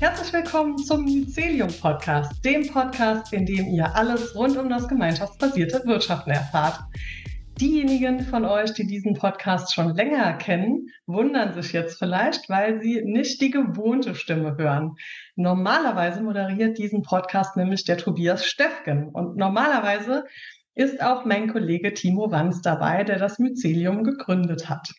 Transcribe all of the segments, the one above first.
Herzlich willkommen zum Mycelium Podcast, dem Podcast, in dem ihr alles rund um das gemeinschaftsbasierte Wirtschaften erfahrt. Diejenigen von euch, die diesen Podcast schon länger kennen, wundern sich jetzt vielleicht, weil sie nicht die gewohnte Stimme hören. Normalerweise moderiert diesen Podcast nämlich der Tobias Steffgen und normalerweise ist auch mein Kollege Timo Wanz dabei, der das Mycelium gegründet hat.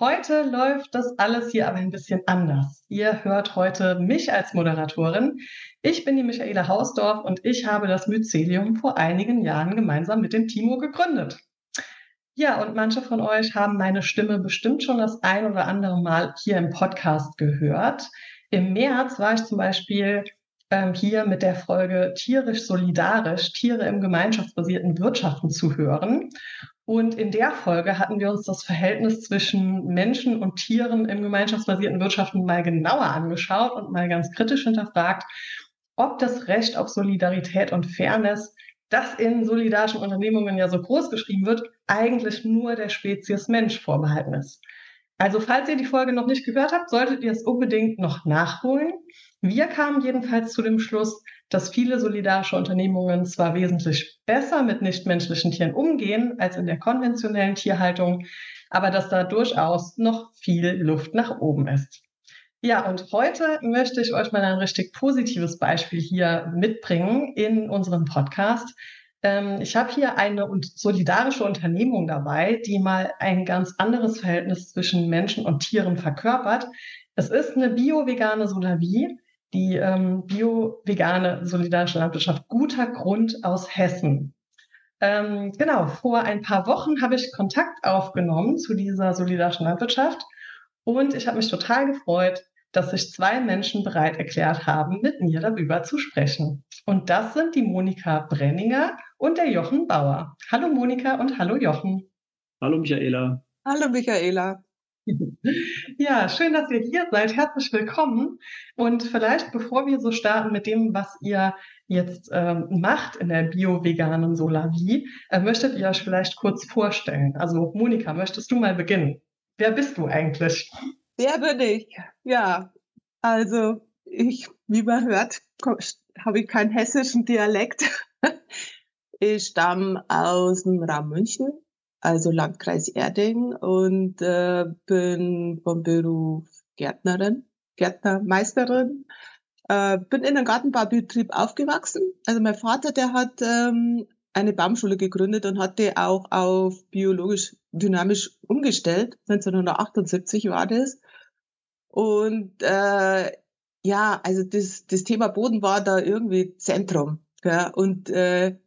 Heute läuft das alles hier aber ein bisschen anders. Ihr hört heute mich als Moderatorin. Ich bin die Michaela Hausdorf und ich habe das Mycelium vor einigen Jahren gemeinsam mit dem Timo gegründet. Ja, und manche von euch haben meine Stimme bestimmt schon das ein oder andere Mal hier im Podcast gehört. Im März war ich zum Beispiel ähm, hier mit der Folge Tierisch Solidarisch, Tiere im gemeinschaftsbasierten Wirtschaften zu hören. Und in der Folge hatten wir uns das Verhältnis zwischen Menschen und Tieren im gemeinschaftsbasierten Wirtschaften mal genauer angeschaut und mal ganz kritisch hinterfragt, ob das Recht auf Solidarität und Fairness das in solidarischen Unternehmungen ja so groß geschrieben wird, eigentlich nur der Spezies Mensch vorbehalten ist. Also falls ihr die Folge noch nicht gehört habt, solltet ihr es unbedingt noch nachholen. Wir kamen jedenfalls zu dem Schluss, dass viele solidarische Unternehmungen zwar wesentlich besser mit nichtmenschlichen Tieren umgehen als in der konventionellen Tierhaltung, aber dass da durchaus noch viel Luft nach oben ist. Ja, und heute möchte ich euch mal ein richtig positives Beispiel hier mitbringen in unserem Podcast. Ähm, ich habe hier eine solidarische Unternehmung dabei, die mal ein ganz anderes Verhältnis zwischen Menschen und Tieren verkörpert. Es ist eine bio-vegane Solavie, die ähm, bio-vegane solidarische Landwirtschaft Guter Grund aus Hessen. Ähm, genau, vor ein paar Wochen habe ich Kontakt aufgenommen zu dieser solidarischen Landwirtschaft und ich habe mich total gefreut, dass sich zwei Menschen bereit erklärt haben, mit mir darüber zu sprechen. Und das sind die Monika Brenninger und der Jochen Bauer. Hallo Monika und hallo Jochen. Hallo Michaela. Hallo Michaela. Ja, schön, dass ihr hier seid. Herzlich willkommen. Und vielleicht, bevor wir so starten mit dem, was ihr jetzt ähm, macht in der bio-veganen Solavie, äh, möchtet ihr euch vielleicht kurz vorstellen. Also Monika, möchtest du mal beginnen? Wer bist du eigentlich? Wer bin ich? Ja, also ich, wie man hört, habe ich keinen hessischen Dialekt. Ich stamme aus dem Raum München, also Landkreis Erding und äh, bin vom Beruf Gärtnerin, Gärtnermeisterin. Äh, bin in einem Gartenbaubetrieb aufgewachsen. Also mein Vater, der hat ähm, eine Baumschule gegründet und hat die auch auf biologisch dynamisch umgestellt. 1978 war das. Und äh, ja, also das, das Thema Boden war da irgendwie Zentrum. Gell? Und äh,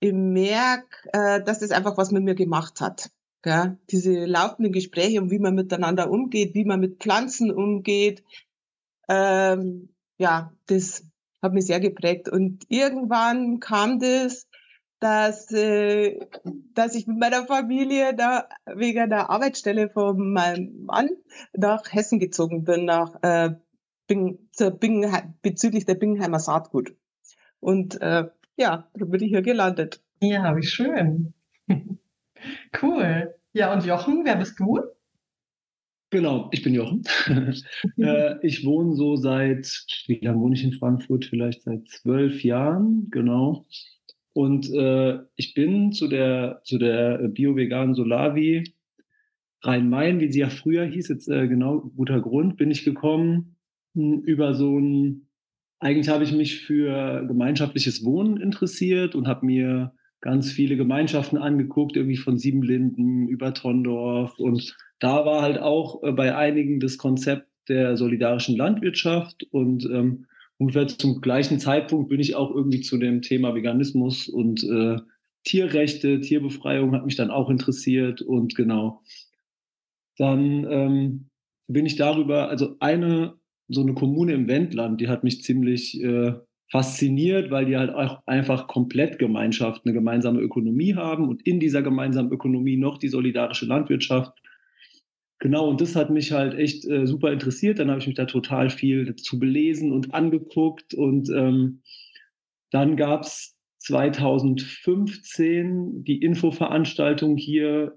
ich merke, äh, dass das einfach was mit mir gemacht hat. Gell? Diese laufenden Gespräche um wie man miteinander umgeht, wie man mit Pflanzen umgeht. Ähm, ja, das hat mich sehr geprägt. Und irgendwann kam das, dass, äh, dass ich mit meiner Familie da wegen der Arbeitsstelle von meinem Mann nach Hessen gezogen bin, nach äh, Bing, zur Bing, bezüglich der Bingenheimer Saatgut. Und äh, ja, da bin ich hier gelandet. Ja, wie schön. cool. Ja, und Jochen, wer bist du? Genau, ich bin Jochen. äh, ich wohne so seit, wie lange wohne ich in Frankfurt? Vielleicht seit zwölf Jahren, genau. Und äh, ich bin zu der, zu der bio-veganen Solavi Rhein-Main, wie sie ja früher hieß, jetzt äh, genau guter Grund, bin ich gekommen hm, über so ein, eigentlich habe ich mich für gemeinschaftliches Wohnen interessiert und habe mir ganz viele Gemeinschaften angeguckt, irgendwie von Siebenlinden über Tondorf. Und da war halt auch äh, bei einigen das Konzept der solidarischen Landwirtschaft und ähm, ungefähr zum gleichen Zeitpunkt bin ich auch irgendwie zu dem Thema Veganismus und äh, Tierrechte, Tierbefreiung hat mich dann auch interessiert und genau. Dann ähm, bin ich darüber, also eine, so eine Kommune im Wendland, die hat mich ziemlich äh, fasziniert, weil die halt auch einfach komplett Gemeinschaft, eine gemeinsame Ökonomie haben und in dieser gemeinsamen Ökonomie noch die solidarische Landwirtschaft Genau, und das hat mich halt echt äh, super interessiert. Dann habe ich mich da total viel dazu belesen und angeguckt. Und ähm, dann gab es 2015 die Infoveranstaltung hier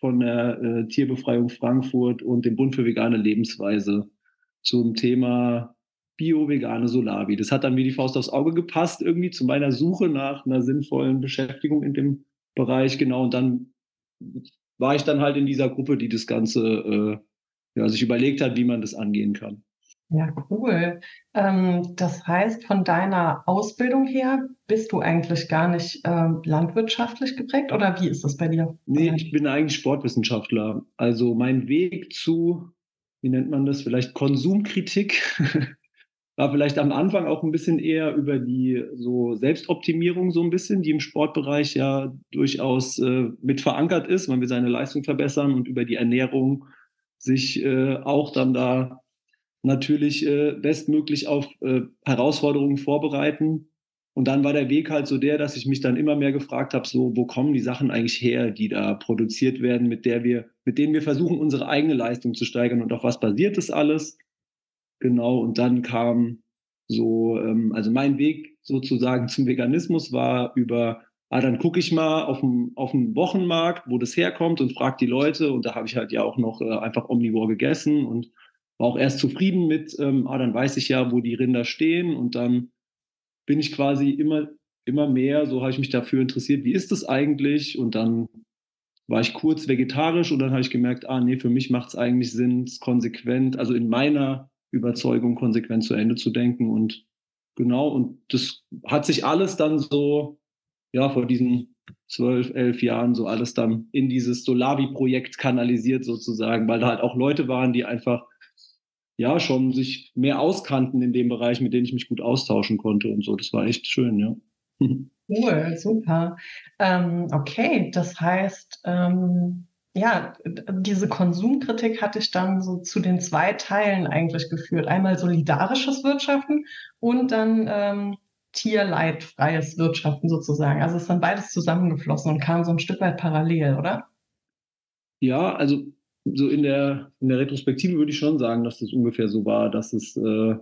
von der äh, Tierbefreiung Frankfurt und dem Bund für vegane Lebensweise zum Thema bio-vegane Solavi. Das hat dann wie die Faust aufs Auge gepasst, irgendwie zu meiner Suche nach einer sinnvollen Beschäftigung in dem Bereich, genau. Und dann war ich dann halt in dieser Gruppe, die das Ganze äh, ja, sich überlegt hat, wie man das angehen kann. Ja, cool. Ähm, das heißt, von deiner Ausbildung her bist du eigentlich gar nicht äh, landwirtschaftlich geprägt oder wie ist das bei dir? Nee, ich bin eigentlich Sportwissenschaftler. Also mein Weg zu, wie nennt man das, vielleicht Konsumkritik war vielleicht am Anfang auch ein bisschen eher über die so Selbstoptimierung so ein bisschen, die im Sportbereich ja durchaus äh, mit verankert ist. Man will seine Leistung verbessern und über die Ernährung sich äh, auch dann da natürlich äh, bestmöglich auf äh, Herausforderungen vorbereiten. Und dann war der Weg halt so der, dass ich mich dann immer mehr gefragt habe, so, wo kommen die Sachen eigentlich her, die da produziert werden, mit der wir, mit denen wir versuchen, unsere eigene Leistung zu steigern und auf was basiert das alles? Genau. Und dann kam so, ähm, also mein Weg sozusagen zum Veganismus war über, ah, dann gucke ich mal auf dem, auf dem Wochenmarkt, wo das herkommt und frage die Leute. Und da habe ich halt ja auch noch äh, einfach omnivor gegessen und war auch erst zufrieden mit, ähm, ah, dann weiß ich ja, wo die Rinder stehen und dann bin ich quasi immer, immer mehr, so habe ich mich dafür interessiert, wie ist das eigentlich? Und dann war ich kurz vegetarisch und dann habe ich gemerkt, ah, nee, für mich macht es eigentlich Sinn, es konsequent, also in meiner Überzeugung konsequent zu Ende zu denken und genau, und das hat sich alles dann so, ja, vor diesen zwölf, elf Jahren so alles dann in dieses Solavi-Projekt kanalisiert sozusagen, weil da halt auch Leute waren, die einfach ja schon sich mehr auskannten in dem Bereich, mit denen ich mich gut austauschen konnte und so. Das war echt schön, ja. Cool, super. Ähm, okay, das heißt, ähm, ja, diese Konsumkritik hatte ich dann so zu den zwei Teilen eigentlich geführt. Einmal solidarisches Wirtschaften und dann ähm, tierleidfreies Wirtschaften sozusagen. Also ist dann beides zusammengeflossen und kam so ein Stück weit parallel, oder? Ja, also so in der, in der Retrospektive würde ich schon sagen, dass das ungefähr so war, dass es, äh,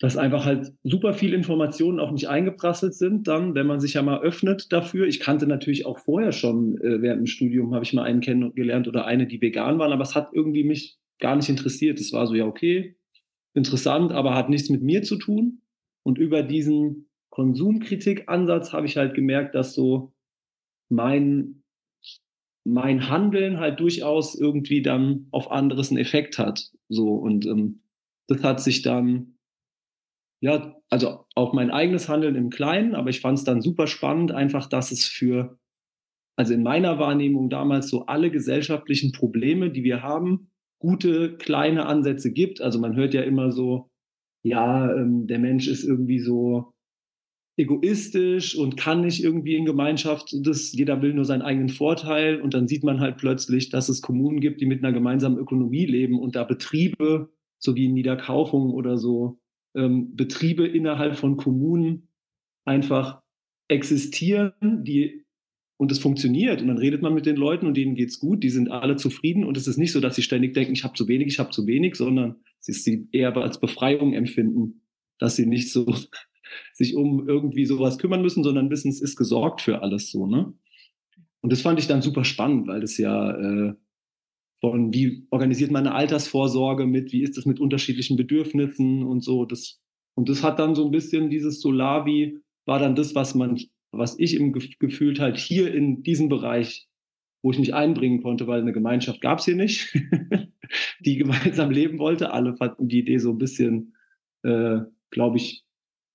dass einfach halt super viel Informationen auch nicht eingeprasselt sind, dann, wenn man sich ja mal öffnet dafür. Ich kannte natürlich auch vorher schon, äh, während dem Studium habe ich mal einen kennengelernt oder eine, die vegan waren, aber es hat irgendwie mich gar nicht interessiert. Es war so, ja, okay, interessant, aber hat nichts mit mir zu tun. Und über diesen Konsumkritik-Ansatz habe ich halt gemerkt, dass so mein mein Handeln halt durchaus irgendwie dann auf anderes einen Effekt hat. So und ähm, das hat sich dann ja, also auch mein eigenes Handeln im Kleinen, aber ich fand es dann super spannend, einfach, dass es für, also in meiner Wahrnehmung damals so alle gesellschaftlichen Probleme, die wir haben, gute kleine Ansätze gibt. Also man hört ja immer so, ja, ähm, der Mensch ist irgendwie so egoistisch und kann nicht irgendwie in Gemeinschaft, das, jeder will nur seinen eigenen Vorteil. Und dann sieht man halt plötzlich, dass es Kommunen gibt, die mit einer gemeinsamen Ökonomie leben und da Betriebe, so wie in Niederkaufung oder so, ähm, Betriebe innerhalb von Kommunen einfach existieren, die und es funktioniert. Und dann redet man mit den Leuten und denen geht's gut, die sind alle zufrieden. Und es ist nicht so, dass sie ständig denken, ich habe zu wenig, ich habe zu wenig, sondern sie eher als Befreiung empfinden, dass sie nicht so sich um irgendwie sowas kümmern müssen, sondern wissen, es ist gesorgt für alles so, ne? Und das fand ich dann super spannend, weil das ja äh, von wie organisiert man eine Altersvorsorge mit, wie ist das mit unterschiedlichen Bedürfnissen und so. Das, und das hat dann so ein bisschen dieses Solavi, war dann das, was man, was ich im gefühlt halt hier in diesem Bereich, wo ich mich einbringen konnte, weil eine Gemeinschaft gab es hier nicht, die gemeinsam leben wollte. Alle fanden die Idee so ein bisschen, äh, glaube ich,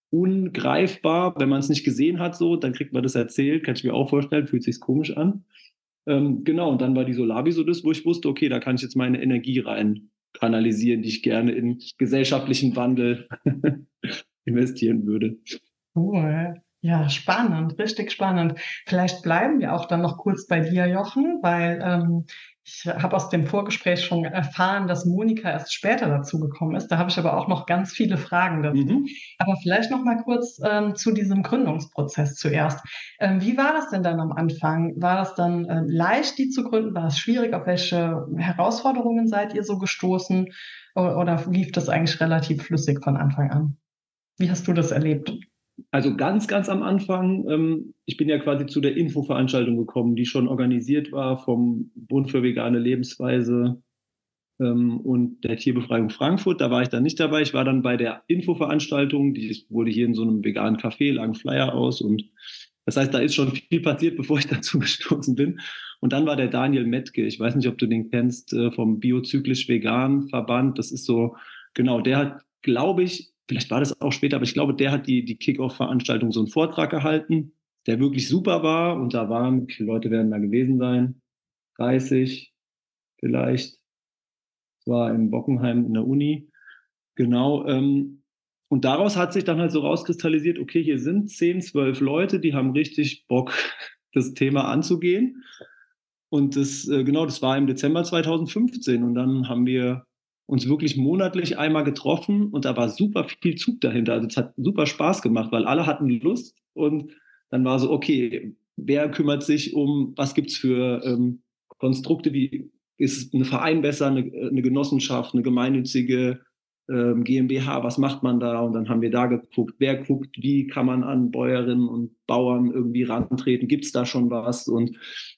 ungreifbar. Wenn man es nicht gesehen hat, so, dann kriegt man das erzählt, kann ich mir auch vorstellen, fühlt sich komisch an. Ähm, genau, und dann war die Solavi so das, wo ich wusste, okay, da kann ich jetzt meine Energie rein kanalisieren, die ich gerne in gesellschaftlichen Wandel investieren würde. Cool. Ja, spannend, richtig spannend. Vielleicht bleiben wir auch dann noch kurz bei dir, Jochen, weil ähm, ich habe aus dem Vorgespräch schon erfahren, dass Monika erst später dazu gekommen ist. Da habe ich aber auch noch ganz viele Fragen dazu. Mhm. Aber vielleicht noch mal kurz ähm, zu diesem Gründungsprozess zuerst. Ähm, wie war das denn dann am Anfang? War das dann äh, leicht, die zu gründen? War es schwierig? Auf welche Herausforderungen seid ihr so gestoßen? Oder, oder lief das eigentlich relativ flüssig von Anfang an? Wie hast du das erlebt? Also ganz, ganz am Anfang, ähm, ich bin ja quasi zu der Infoveranstaltung gekommen, die schon organisiert war vom Bund für vegane Lebensweise ähm, und der Tierbefreiung Frankfurt. Da war ich dann nicht dabei. Ich war dann bei der Infoveranstaltung, die wurde hier in so einem veganen Café, lagen Flyer aus und das heißt, da ist schon viel passiert, bevor ich dazu gestoßen bin. Und dann war der Daniel Metke, ich weiß nicht, ob du den kennst, äh, vom Biozyklisch Vegan Verband. Das ist so, genau, der hat, glaube ich, vielleicht war das auch später, aber ich glaube, der hat die, die Kick-Off-Veranstaltung so einen Vortrag gehalten, der wirklich super war. Und da waren, wie viele Leute werden da gewesen sein? 30 vielleicht. Das war in Bockenheim in der Uni. Genau. Ähm, und daraus hat sich dann halt so rauskristallisiert, okay, hier sind 10, 12 Leute, die haben richtig Bock, das Thema anzugehen. Und das, äh, genau, das war im Dezember 2015. Und dann haben wir uns wirklich monatlich einmal getroffen und da war super viel Zug dahinter. Also es hat super Spaß gemacht, weil alle hatten Lust und dann war so, okay, wer kümmert sich um, was gibt's für ähm, Konstrukte, wie ist ein Verein besser, eine, eine Genossenschaft, eine gemeinnützige ähm, GmbH, was macht man da? Und dann haben wir da geguckt, wer guckt, wie kann man an Bäuerinnen und Bauern irgendwie rantreten, gibt es da schon was? Und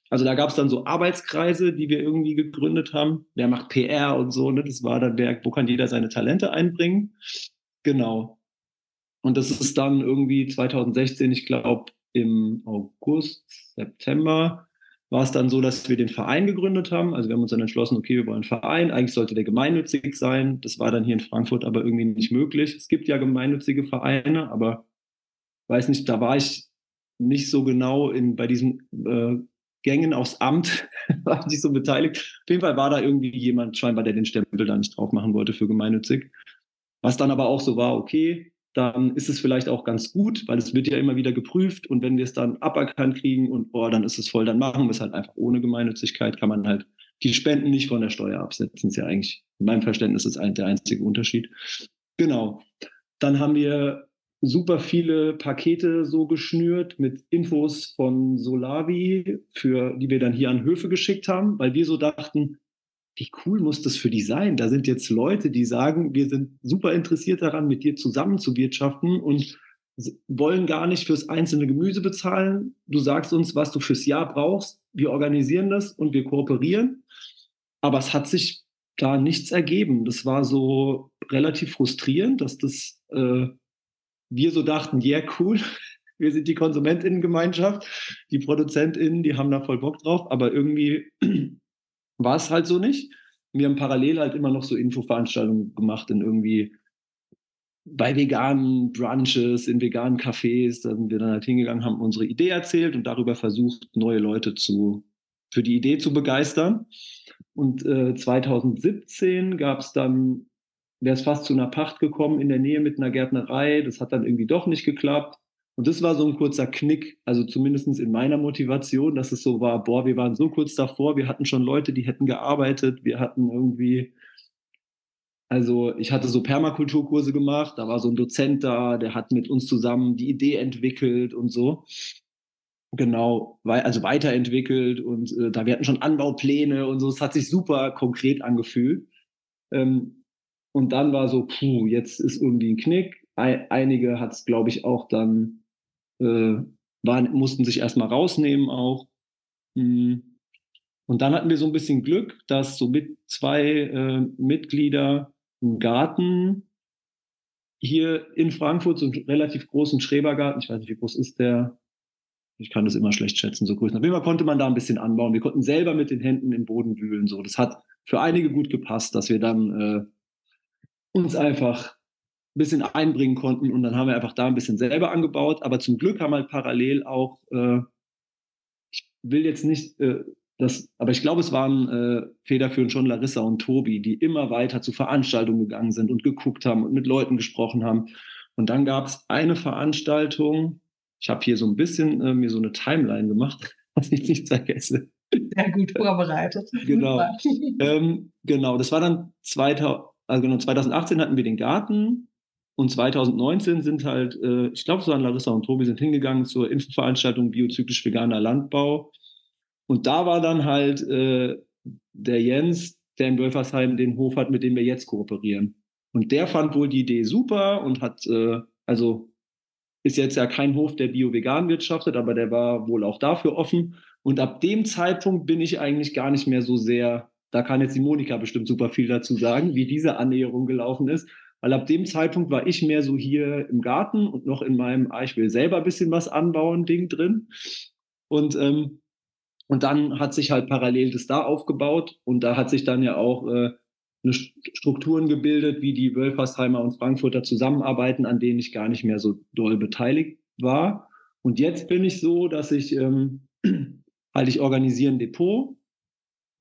also da gab es dann so Arbeitskreise, die wir irgendwie gegründet haben. Wer macht PR und so, ne? Das war dann der, wo kann jeder seine Talente einbringen? Genau. Und das ist dann irgendwie 2016, ich glaube im August, September, war es dann so, dass wir den Verein gegründet haben. Also wir haben uns dann entschlossen, okay, wir wollen einen Verein. Eigentlich sollte der gemeinnützig sein. Das war dann hier in Frankfurt aber irgendwie nicht möglich. Es gibt ja gemeinnützige Vereine, aber weiß nicht, da war ich nicht so genau in, bei diesen äh, Gängen aufs Amt, war ich nicht so beteiligt. Auf jeden Fall war da irgendwie jemand scheinbar, der den Stempel da nicht drauf machen wollte für gemeinnützig. Was dann aber auch so war, okay, dann ist es vielleicht auch ganz gut, weil es wird ja immer wieder geprüft und wenn wir es dann aberkannt kriegen und boah, dann ist es voll, dann machen wir es halt einfach ohne Gemeinnützigkeit, kann man halt die Spenden nicht von der Steuer absetzen. Ist ja eigentlich, in meinem Verständnis ist der einzige Unterschied. Genau. Dann haben wir super viele Pakete so geschnürt mit Infos von Solavi, für die wir dann hier an Höfe geschickt haben, weil wir so dachten, wie cool muss das für die sein? Da sind jetzt Leute, die sagen, wir sind super interessiert daran, mit dir zusammen zu wirtschaften und wollen gar nicht fürs einzelne Gemüse bezahlen. Du sagst uns, was du fürs Jahr brauchst. Wir organisieren das und wir kooperieren. Aber es hat sich da nichts ergeben. Das war so relativ frustrierend, dass das äh, wir so dachten, ja, yeah, cool, wir sind die Konsumentinnengemeinschaft, die Produzentinnen, die haben da voll Bock drauf, aber irgendwie war es halt so nicht. Wir haben parallel halt immer noch so Infoveranstaltungen gemacht in irgendwie bei veganen Brunches, in veganen Cafés. Da sind wir dann halt hingegangen, haben unsere Idee erzählt und darüber versucht, neue Leute zu, für die Idee zu begeistern. Und äh, 2017 gab es dann, wäre es fast zu einer Pacht gekommen in der Nähe mit einer Gärtnerei. Das hat dann irgendwie doch nicht geklappt. Und das war so ein kurzer Knick, also zumindest in meiner Motivation, dass es so war, boah, wir waren so kurz davor, wir hatten schon Leute, die hätten gearbeitet, wir hatten irgendwie, also ich hatte so Permakulturkurse gemacht, da war so ein Dozent da, der hat mit uns zusammen die Idee entwickelt und so. Genau, also weiterentwickelt und äh, da wir hatten schon Anbaupläne und so, es hat sich super konkret angefühlt. Ähm, und dann war so, puh, jetzt ist irgendwie ein Knick. Einige hat es, glaube ich, auch dann äh, waren, mussten sich erstmal rausnehmen auch. Mhm. Und dann hatten wir so ein bisschen Glück, dass so mit zwei äh, Mitglieder einen Garten hier in Frankfurt, so einen relativ großen Schrebergarten, ich weiß nicht, wie groß ist der, ich kann das immer schlecht schätzen, so Größen. Auf jeden Fall konnte man da ein bisschen anbauen. Wir konnten selber mit den Händen im Boden wühlen. So, das hat für einige gut gepasst, dass wir dann äh, uns einfach ein bisschen einbringen konnten und dann haben wir einfach da ein bisschen selber angebaut. Aber zum Glück haben wir halt parallel auch, äh, ich will jetzt nicht äh, das, aber ich glaube, es waren äh, federführend schon Larissa und Tobi, die immer weiter zu Veranstaltungen gegangen sind und geguckt haben und mit Leuten gesprochen haben. Und dann gab es eine Veranstaltung, ich habe hier so ein bisschen äh, mir so eine Timeline gemacht, was ich nicht vergesse. Sehr gut vorbereitet. genau. ähm, genau, das war dann 2000, also genau, 2018 hatten wir den Garten und 2019 sind halt, äh, ich glaube, so an Larissa und Tobi sind hingegangen zur Infoveranstaltung Biozyklisch Veganer Landbau. Und da war dann halt äh, der Jens, der in Wölfersheim den Hof hat, mit dem wir jetzt kooperieren. Und der fand wohl die Idee super und hat, äh, also ist jetzt ja kein Hof, der bio-vegan wirtschaftet, aber der war wohl auch dafür offen. Und ab dem Zeitpunkt bin ich eigentlich gar nicht mehr so sehr da kann jetzt die Monika bestimmt super viel dazu sagen, wie diese Annäherung gelaufen ist. Weil ab dem Zeitpunkt war ich mehr so hier im Garten und noch in meinem, ah, ich will selber ein bisschen was anbauen, Ding drin. Und, ähm, und dann hat sich halt parallel das da aufgebaut und da hat sich dann ja auch äh, eine Strukturen gebildet, wie die Wölfersheimer und Frankfurter zusammenarbeiten, an denen ich gar nicht mehr so doll beteiligt war. Und jetzt bin ich so, dass ich ähm, halt ich organisiere ein Depot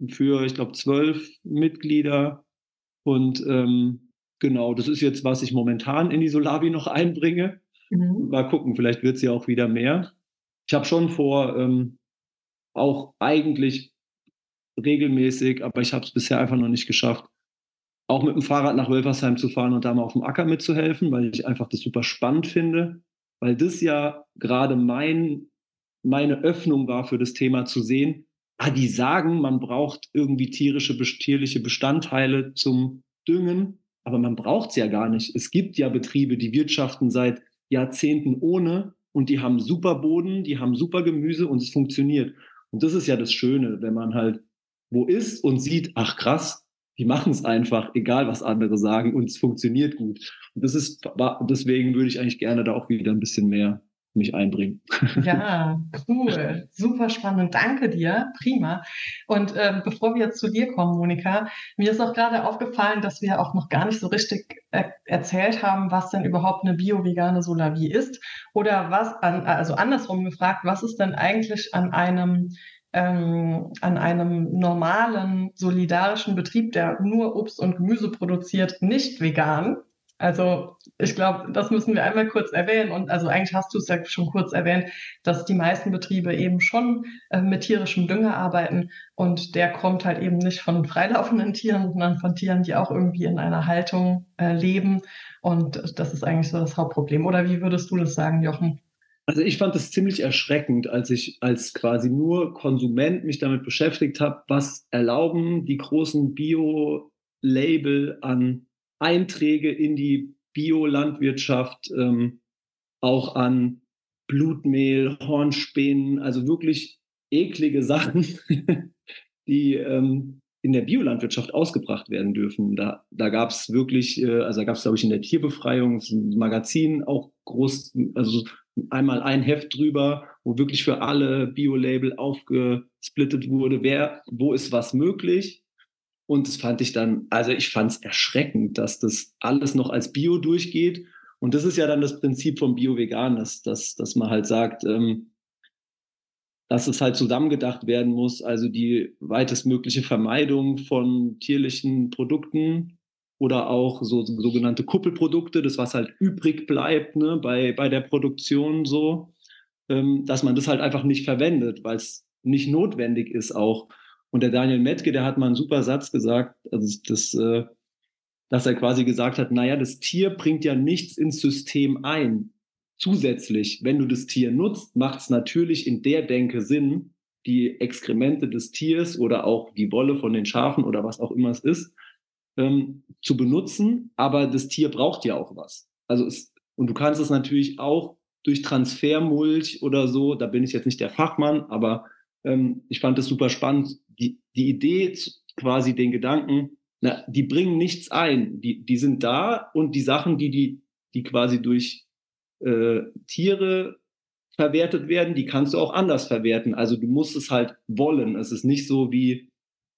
für, ich glaube, zwölf Mitglieder und ähm, Genau, das ist jetzt, was ich momentan in die Solavi noch einbringe. Mhm. Mal gucken, vielleicht wird es ja auch wieder mehr. Ich habe schon vor, ähm, auch eigentlich regelmäßig, aber ich habe es bisher einfach noch nicht geschafft, auch mit dem Fahrrad nach Wölfersheim zu fahren und da mal auf dem Acker mitzuhelfen, weil ich einfach das super spannend finde, weil das ja gerade mein, meine Öffnung war für das Thema zu sehen, ah, die sagen, man braucht irgendwie tierische, tierliche Bestandteile zum Düngen aber man braucht es ja gar nicht. Es gibt ja Betriebe, die wirtschaften seit Jahrzehnten ohne und die haben super Boden, die haben super Gemüse und es funktioniert. Und das ist ja das Schöne, wenn man halt wo ist und sieht, ach krass, die machen es einfach, egal was andere sagen und es funktioniert gut. Und das ist, deswegen würde ich eigentlich gerne da auch wieder ein bisschen mehr mich einbringen. Ja, cool. Super spannend. Danke dir. Prima. Und ähm, bevor wir jetzt zu dir kommen, Monika, mir ist auch gerade aufgefallen, dass wir auch noch gar nicht so richtig er erzählt haben, was denn überhaupt eine bio-vegane Solavie ist. Oder was an, also andersrum gefragt, was ist denn eigentlich an einem ähm, an einem normalen, solidarischen Betrieb, der nur Obst und Gemüse produziert, nicht vegan? Also ich glaube, das müssen wir einmal kurz erwähnen. Und also eigentlich hast du es ja schon kurz erwähnt, dass die meisten Betriebe eben schon äh, mit tierischem Dünger arbeiten. Und der kommt halt eben nicht von freilaufenden Tieren, sondern von Tieren, die auch irgendwie in einer Haltung äh, leben. Und das ist eigentlich so das Hauptproblem. Oder wie würdest du das sagen, Jochen? Also ich fand es ziemlich erschreckend, als ich als quasi nur Konsument mich damit beschäftigt habe, was erlauben die großen Bio-Label an Einträge in die Biolandwirtschaft, ähm, auch an Blutmehl, Hornspänen, also wirklich eklige Sachen, die ähm, in der Biolandwirtschaft ausgebracht werden dürfen. Da, da gab es wirklich, äh, also da gab es, glaube ich, in der Tierbefreiung ein Magazin auch groß, also einmal ein Heft drüber, wo wirklich für alle Bio-Label aufgesplittet wurde, wer, wo ist was möglich und das fand ich dann, also ich fand es erschreckend, dass das alles noch als Bio durchgeht. Und das ist ja dann das Prinzip vom Bio-Vegan, dass, dass, dass man halt sagt, ähm, dass es halt zusammengedacht werden muss, also die weitestmögliche Vermeidung von tierlichen Produkten oder auch so sogenannte Kuppelprodukte, das was halt übrig bleibt ne, bei, bei der Produktion so, ähm, dass man das halt einfach nicht verwendet, weil es nicht notwendig ist auch. Und der Daniel Metke, der hat mal einen super Satz gesagt, also das, äh, dass er quasi gesagt hat, naja, das Tier bringt ja nichts ins System ein. Zusätzlich, wenn du das Tier nutzt, macht es natürlich in der Denke Sinn, die Exkremente des Tiers oder auch die Wolle von den Schafen oder was auch immer es ist, ähm, zu benutzen. Aber das Tier braucht ja auch was. Also es, und du kannst es natürlich auch durch Transfermulch oder so, da bin ich jetzt nicht der Fachmann, aber ähm, ich fand es super spannend, die, die Idee, quasi den Gedanken, na, die bringen nichts ein, die, die sind da und die Sachen, die, die, die quasi durch äh, Tiere verwertet werden, die kannst du auch anders verwerten. Also du musst es halt wollen. Es ist nicht so wie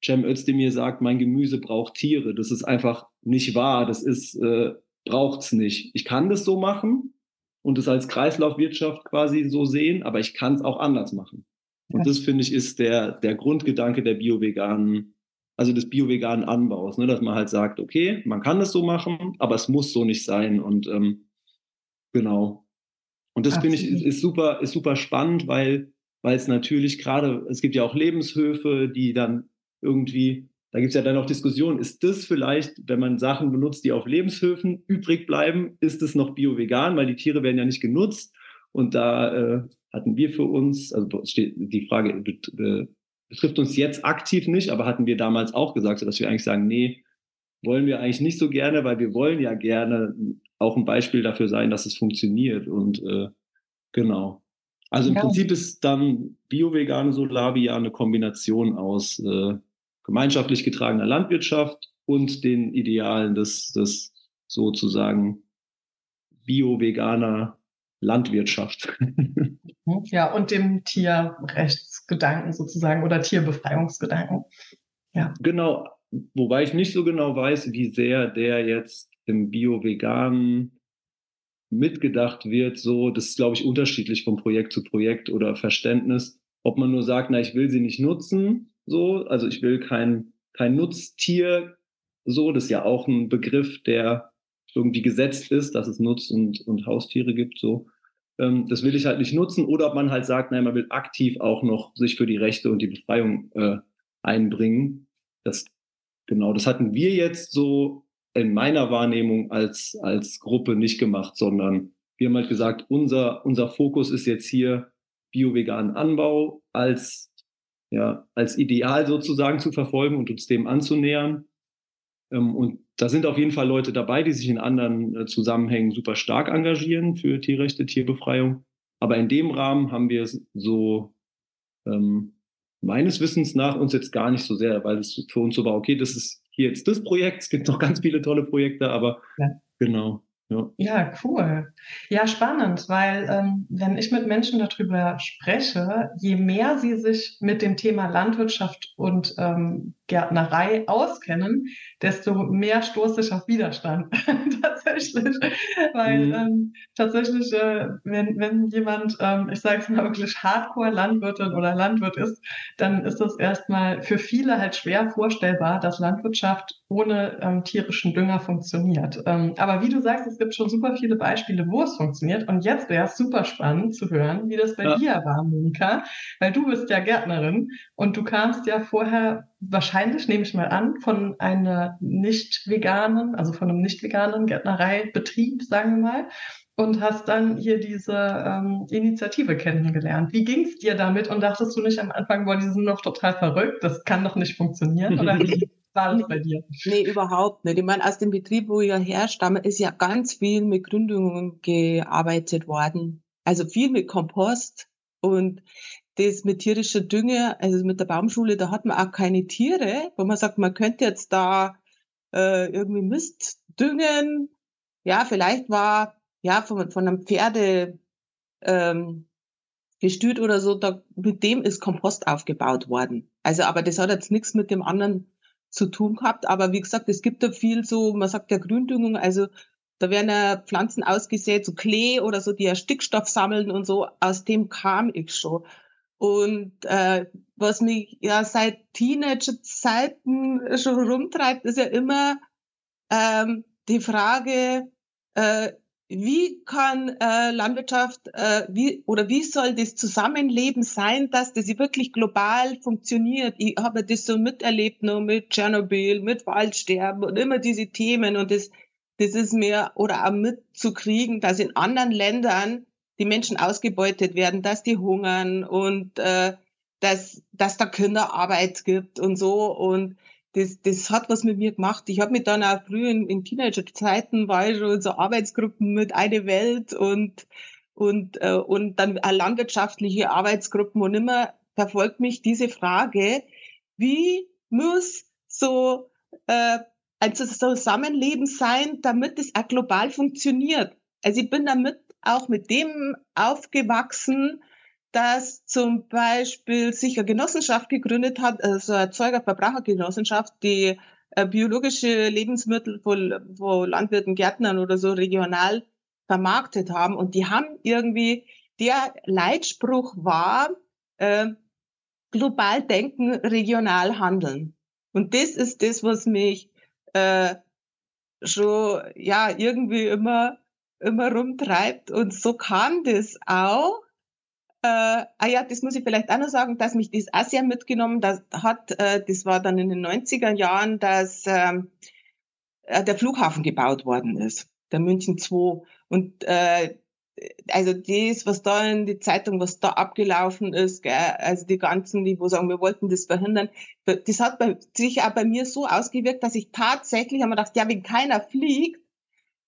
Cem Özdemir sagt, mein Gemüse braucht Tiere. Das ist einfach nicht wahr. Das ist, äh, braucht's nicht. Ich kann das so machen und es als Kreislaufwirtschaft quasi so sehen, aber ich kann es auch anders machen. Und das finde ich ist der, der Grundgedanke der bio-veganen, also des bio-veganen Anbaus, ne? dass man halt sagt, okay, man kann das so machen, aber es muss so nicht sein. Und ähm, genau. Und das finde ich ist, ist, super, ist super spannend, weil, weil es natürlich gerade, es gibt ja auch Lebenshöfe, die dann irgendwie, da gibt es ja dann auch Diskussionen, ist das vielleicht, wenn man Sachen benutzt, die auf Lebenshöfen übrig bleiben, ist es noch bio-vegan, weil die Tiere werden ja nicht genutzt und da äh, hatten wir für uns, also die Frage betrifft uns jetzt aktiv nicht, aber hatten wir damals auch gesagt, dass wir eigentlich sagen, nee, wollen wir eigentlich nicht so gerne, weil wir wollen ja gerne auch ein Beispiel dafür sein, dass es funktioniert. Und äh, genau. Also im ja. Prinzip ist dann bio-vegane Solavi ja eine Kombination aus äh, gemeinschaftlich getragener Landwirtschaft und den Idealen des, des sozusagen bio-veganer Landwirtschaft. Ja, und dem Tierrechtsgedanken sozusagen oder Tierbefreiungsgedanken. Ja. Genau, wobei ich nicht so genau weiß, wie sehr der jetzt im Bio-Veganen mitgedacht wird. So, das ist, glaube ich, unterschiedlich von Projekt zu Projekt oder Verständnis. Ob man nur sagt, na, ich will sie nicht nutzen, so, also ich will kein, kein Nutztier, so, das ist ja auch ein Begriff, der irgendwie gesetzt ist, dass es Nutz- und, und Haustiere gibt, so. Ähm, das will ich halt nicht nutzen. Oder ob man halt sagt, nein, man will aktiv auch noch sich für die Rechte und die Befreiung äh, einbringen. Das, genau, das hatten wir jetzt so in meiner Wahrnehmung als, als Gruppe nicht gemacht, sondern wir haben halt gesagt, unser, unser Fokus ist jetzt hier bio-veganen Anbau als, ja, als Ideal sozusagen zu verfolgen und uns dem anzunähern. Ähm, und da sind auf jeden Fall Leute dabei, die sich in anderen äh, Zusammenhängen super stark engagieren für Tierrechte, Tierbefreiung. Aber in dem Rahmen haben wir es so ähm, meines Wissens nach uns jetzt gar nicht so sehr, weil es für uns so war, okay, das ist hier jetzt das Projekt, es gibt noch ganz viele tolle Projekte, aber ja. genau. Ja. ja, cool. Ja, spannend, weil ähm, wenn ich mit Menschen darüber spreche, je mehr sie sich mit dem Thema Landwirtschaft und ähm, Gärtnerei auskennen, desto mehr stoße ich auf Widerstand tatsächlich. Weil mhm. ähm, tatsächlich, äh, wenn, wenn jemand, ähm, ich sage es mal wirklich Hardcore-Landwirtin oder Landwirt ist, dann ist das erstmal für viele halt schwer vorstellbar, dass Landwirtschaft ohne ähm, tierischen Dünger funktioniert. Ähm, aber wie du sagst, es gibt schon super viele Beispiele, wo es funktioniert. Und jetzt wäre es super spannend zu hören, wie das bei ja. dir war, Monika, weil du bist ja Gärtnerin und du kamst ja vorher wahrscheinlich, nehme ich mal an, von einer nicht veganen, also von einem nicht veganen Gärtnereibetrieb, sagen wir mal, und hast dann hier diese ähm, Initiative kennengelernt. Wie ging es dir damit und dachtest du nicht am Anfang, boah, die sind noch total verrückt, das kann doch nicht funktionieren? Oder wie war das bei dir? Nee, überhaupt nicht. Ich meine, aus dem Betrieb, wo ich ja herstamme, ist ja ganz viel mit Gründungen gearbeitet worden. Also viel mit Kompost und das mit tierischer Dünge, also mit der Baumschule, da hat man auch keine Tiere, wo man sagt, man könnte jetzt da äh, irgendwie Mist düngen. Ja, vielleicht war ja von, von einem Pferde ähm, gestüt oder so, da, mit dem ist Kompost aufgebaut worden. Also, aber das hat jetzt nichts mit dem anderen zu tun gehabt. Aber wie gesagt, es gibt da viel so, man sagt ja Gründüngung, also da werden ja Pflanzen ausgesät, so Klee oder so, die ja Stickstoff sammeln und so. Aus dem kam ich schon. Und äh, was mich ja seit Teenager-Zeiten schon rumtreibt, ist ja immer ähm, die Frage, äh, wie kann äh, Landwirtschaft äh, wie oder wie soll das Zusammenleben sein, dass das wirklich global funktioniert? Ich habe das so miterlebt nur mit Tschernobyl, mit Waldsterben und immer diese Themen und das das ist mir oder auch mitzukriegen, dass in anderen Ländern die Menschen ausgebeutet werden, dass die hungern und äh, dass, dass da Kinderarbeit gibt und so. Und das, das hat was mit mir gemacht. Ich habe mich dann auch früh in, in Teenagerzeiten war ich schon so Arbeitsgruppen mit Eine Welt und und äh, und dann landwirtschaftliche Arbeitsgruppen und immer verfolgt mich diese Frage, wie muss so äh, ein Zusammenleben sein, damit es auch global funktioniert. Also ich bin damit auch mit dem aufgewachsen, dass zum Beispiel sich eine Genossenschaft gegründet hat, also Erzeuger-Verbrauchergenossenschaft, die äh, biologische Lebensmittel wo, wo Landwirten, Gärtnern oder so regional vermarktet haben. Und die haben irgendwie, der Leitspruch war, äh, global denken, regional handeln. Und das ist das, was mich äh, schon ja irgendwie immer immer rumtreibt. Und so kam das auch. Äh, ah ja, das muss ich vielleicht auch noch sagen, dass mich das auch sehr mitgenommen das hat. Äh, das war dann in den 90er Jahren, dass ähm, äh, der Flughafen gebaut worden ist, der München 2. Und äh, also das, was da in die Zeitung, was da abgelaufen ist, gell, also die ganzen, die wo sagen, wir wollten das verhindern, das hat bei, sich auch bei mir so ausgewirkt, dass ich tatsächlich mir gedacht, ja, wenn keiner fliegt,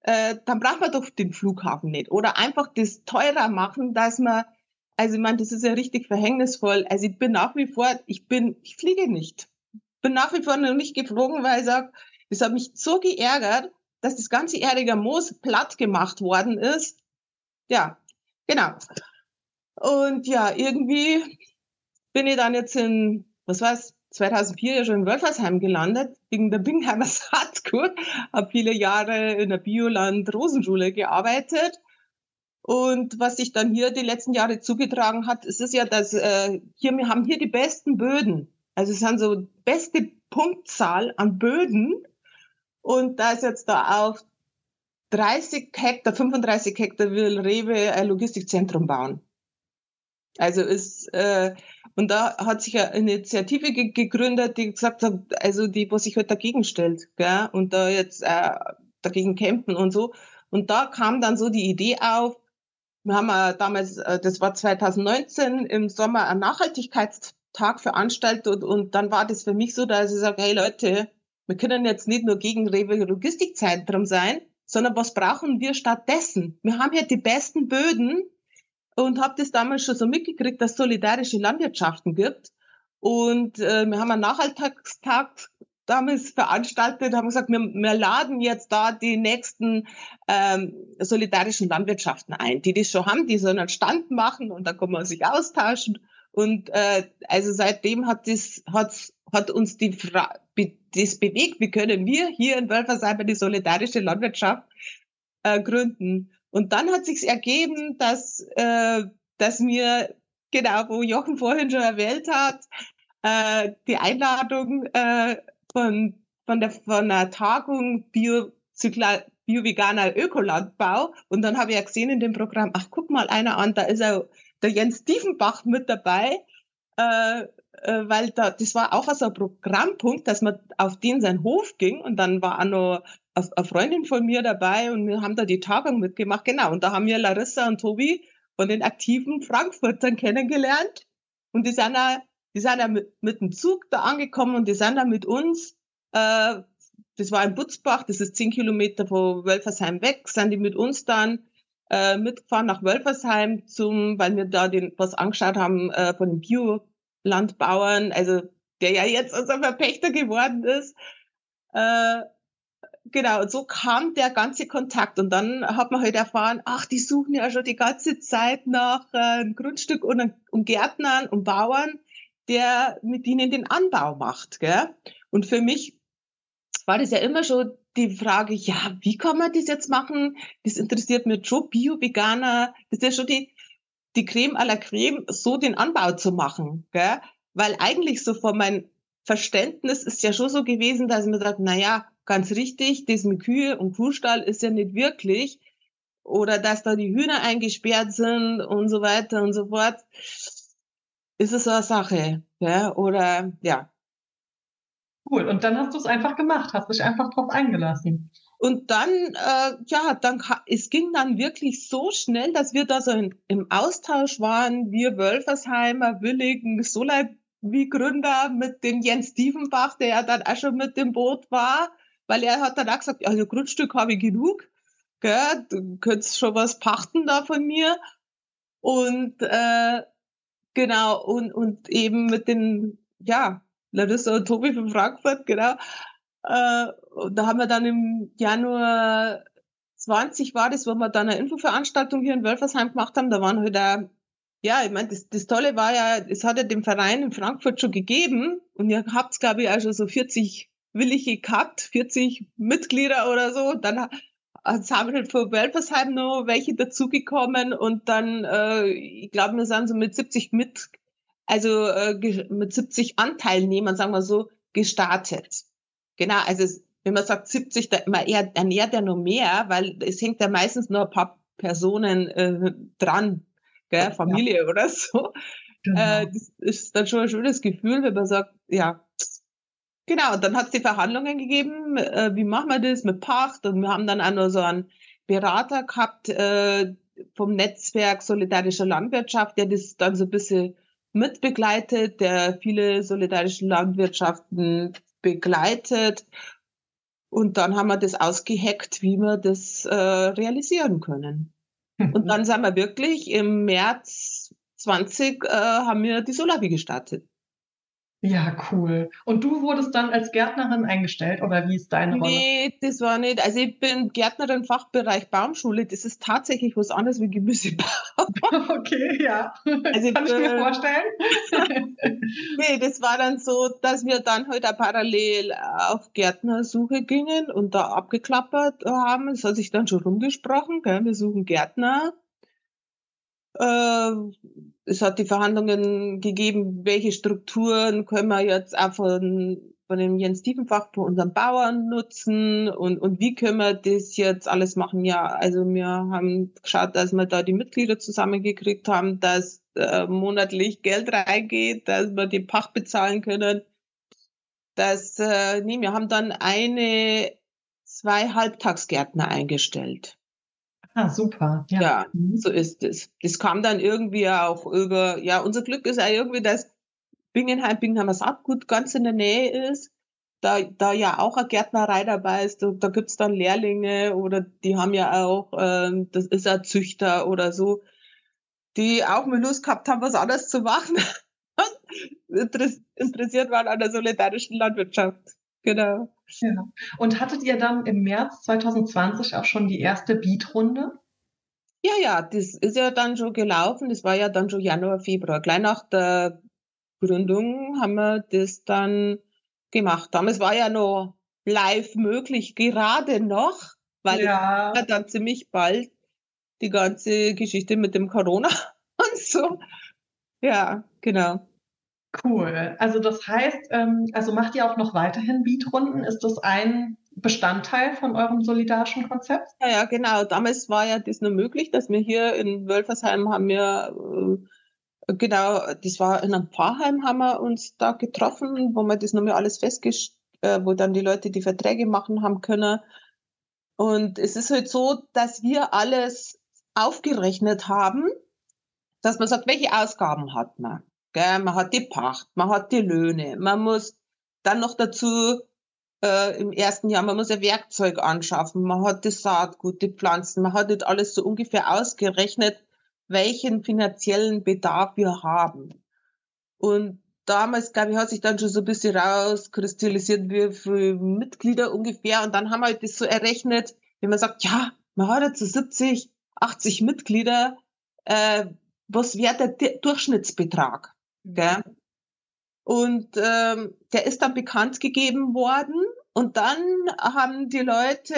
äh, dann braucht man doch den Flughafen nicht. Oder einfach das teurer machen, dass man, also ich meine, das ist ja richtig verhängnisvoll. Also ich bin nach wie vor, ich bin, ich fliege nicht. bin nach wie vor noch nicht geflogen, weil ich sage, es hat mich so geärgert, dass das ganze Erdiger Moos platt gemacht worden ist. Ja, genau. Und ja, irgendwie bin ich dann jetzt in, was weiß, 2004 ja schon in Wölfersheim gelandet, wegen der Bingheimer Saatgut, habe viele Jahre in der Bioland-Rosenschule gearbeitet. Und was sich dann hier die letzten Jahre zugetragen hat, ist es ja, dass äh, hier, wir haben hier die besten Böden. Also es sind so beste Punktzahl an Böden. Und da ist jetzt da auf 30 Hektar, 35 Hektar will Rewe ein Logistikzentrum bauen. Also ist, äh, und da hat sich eine Initiative ge gegründet, die gesagt hat, also die, was sich halt dagegen stellt, gell, und da jetzt äh, dagegen kämpfen und so. Und da kam dann so die Idee auf, wir haben äh, damals, äh, das war 2019, im Sommer einen Nachhaltigkeitstag veranstaltet und, und dann war das für mich so, dass ich sage, hey Leute, wir können jetzt nicht nur gegen Rewe Logistikzentrum sein, sondern was brauchen wir stattdessen? Wir haben hier die besten Böden, und habe das damals schon so mitgekriegt, dass es solidarische Landwirtschaften gibt. Und äh, wir haben einen Nachhaltigkeitstag damals veranstaltet, haben gesagt, wir, wir laden jetzt da die nächsten ähm, solidarischen Landwirtschaften ein, die das schon haben, die so einen Stand machen und da kann man sich austauschen. Und äh, also seitdem hat das hat, hat uns die Fra das bewegt, wie können wir hier in Wölfersheim die solidarische Landwirtschaft äh, gründen. Und dann hat sich's ergeben, dass, äh, dass mir, genau, wo Jochen vorhin schon erwähnt hat, äh, die Einladung äh, von, von, der, von der Tagung Bio, Bio-Veganer Ökolandbau. Und dann habe ich ja gesehen in dem Programm, ach, guck mal einer an, da ist ja der Jens Diefenbach mit dabei. Äh, äh, weil da, das war auch so ein Programmpunkt, dass man auf den sein Hof ging und dann war auch noch eine Freundin von mir dabei und wir haben da die Tagung mitgemacht. Genau, und da haben wir Larissa und Tobi von den aktiven Frankfurtern kennengelernt und die sind da, die sind da mit, dem Zug da angekommen und die sind da mit uns, äh, das war in Butzbach, das ist zehn Kilometer von Wölfersheim weg, sind die mit uns dann äh, mitgefahren nach Wölfersheim zum, weil wir da den, was angeschaut haben äh, von den Biolandbauern, also der ja jetzt unser Verpächter geworden ist. Äh, genau, so kam der ganze Kontakt. Und dann hat man halt erfahren, ach, die suchen ja schon die ganze Zeit nach äh, einem Grundstück und, und Gärtnern und Bauern, der mit ihnen den Anbau macht. Gell? Und für mich war das ja immer schon die Frage, ja, wie kann man das jetzt machen? Das interessiert mich schon, Bio-Veganer, das ist ja schon die, die Creme à la Creme, so den Anbau zu machen. Gell? Weil eigentlich so von meinem Verständnis ist ja schon so gewesen, dass man sagt, na ja, ganz richtig, das mit Kühe und Kuhstall ist ja nicht wirklich. Oder dass da die Hühner eingesperrt sind und so weiter und so fort. Ist es so eine Sache. Ja? Oder ja. Cool. Und dann hast du es einfach gemacht, hast dich einfach drauf eingelassen. Und dann, äh, ja, dann es ging dann wirklich so schnell, dass wir da so in, im Austausch waren, wir Wölfersheimer, Willigen, wie Gründer mit dem Jens Diefenbach, der ja dann auch schon mit dem Boot war weil er hat dann auch gesagt, also Grundstück habe ich genug, gell, du könntest schon was pachten da von mir. Und äh, genau, und, und eben mit den, ja, Larissa und Tobi von Frankfurt, genau. Äh, und da haben wir dann im Januar 20 war das, wo wir dann eine Infoveranstaltung hier in Wölfersheim gemacht haben. Da waren halt auch, ja, ich meine, das, das Tolle war ja, es hat ja den Verein in Frankfurt schon gegeben und ihr habt, glaube ich, auch schon so 40 willige gehabt, 40 Mitglieder oder so. Dann haben wir von Welpersheim noch welche dazugekommen und dann, äh, ich glaube, wir sind so mit 70 mit, also äh, mit 70 Anteilnehmern, sagen wir so, gestartet. Genau, also wenn man sagt 70, da man eher ernährt ja noch mehr, weil es hängt ja meistens nur ein paar Personen äh, dran, gell, Familie ja. oder so. Genau. Äh, das ist dann schon ein schönes Gefühl, wenn man sagt, ja, Genau, und dann hat es die Verhandlungen gegeben, äh, wie machen wir das mit Pacht und wir haben dann auch noch so einen Berater gehabt äh, vom Netzwerk Solidarische Landwirtschaft, der das dann so ein bisschen mitbegleitet, der viele solidarische Landwirtschaften begleitet. Und dann haben wir das ausgeheckt, wie wir das äh, realisieren können. Und dann sind wir wirklich im März 20 äh, haben wir die Solavi gestartet. Ja, cool. Und du wurdest dann als Gärtnerin eingestellt oder wie ist deine Rolle? Nee, das war nicht. Also ich bin Gärtnerin Fachbereich Baumschule. Das ist tatsächlich was anderes wie Gemüsebau. Okay, ja. Also, Kann ich mir vorstellen. nee, das war dann so, dass wir dann heute halt parallel auf Gärtnersuche gingen und da abgeklappert haben. Es hat sich dann schon rumgesprochen. Gell? Wir suchen Gärtner. Äh, es hat die Verhandlungen gegeben, welche Strukturen können wir jetzt auch von, von dem Jens Tiefenfach bei unseren Bauern nutzen und, und wie können wir das jetzt alles machen? Ja, also wir haben geschaut, dass wir da die Mitglieder zusammengekriegt haben, dass äh, monatlich Geld reingeht, dass wir die Pacht bezahlen können. Das, äh, nee, wir haben dann eine, zwei Halbtagsgärtner eingestellt. Ah, super. Ja. ja, mhm. so ist es. Das kam dann irgendwie auch über, ja, unser Glück ist ja irgendwie, dass Bingenheim, Bingenheimer Saatgut ganz in der Nähe ist. Da, da ja auch eine Gärtnerei dabei ist, da, da gibt's dann Lehrlinge oder die haben ja auch, ähm, das ist ein Züchter oder so, die auch mal Lust gehabt haben, was anderes zu machen. interessiert waren an der solidarischen Landwirtschaft. Genau. Ja. Und hattet ihr dann im März 2020 auch schon die erste Beat-Runde? Ja, ja, das ist ja dann schon gelaufen. Das war ja dann schon Januar, Februar. Gleich nach der Gründung haben wir das dann gemacht. Damals war ja noch live möglich, gerade noch, weil ja. dann ziemlich bald die ganze Geschichte mit dem Corona und so. Ja, genau. Cool. Also das heißt, ähm, also macht ihr auch noch weiterhin Beatrunden? Ist das ein Bestandteil von eurem solidarischen Konzept? Ja, ja, genau. Damals war ja das nur möglich, dass wir hier in Wölfersheim haben wir äh, genau, das war in einem Pfarrheim haben wir uns da getroffen, wo wir das nochmal alles festgestellt, äh, wo dann die Leute die Verträge machen haben können. Und es ist halt so, dass wir alles aufgerechnet haben, dass man sagt, welche Ausgaben hat man. Gell? Man hat die Pacht, man hat die Löhne, man muss dann noch dazu äh, im ersten Jahr, man muss ein Werkzeug anschaffen, man hat das Saatgut, die Pflanzen, man hat nicht alles so ungefähr ausgerechnet, welchen finanziellen Bedarf wir haben. Und damals, glaube ich, hat sich dann schon so ein bisschen rauskristallisiert, wie viele Mitglieder ungefähr. Und dann haben wir halt das so errechnet, wenn man sagt, ja, man hat jetzt so 70, 80 Mitglieder, äh, was wäre der Durchschnittsbetrag? Gell? Und ähm, der ist dann bekannt gegeben worden. Und dann haben die Leute,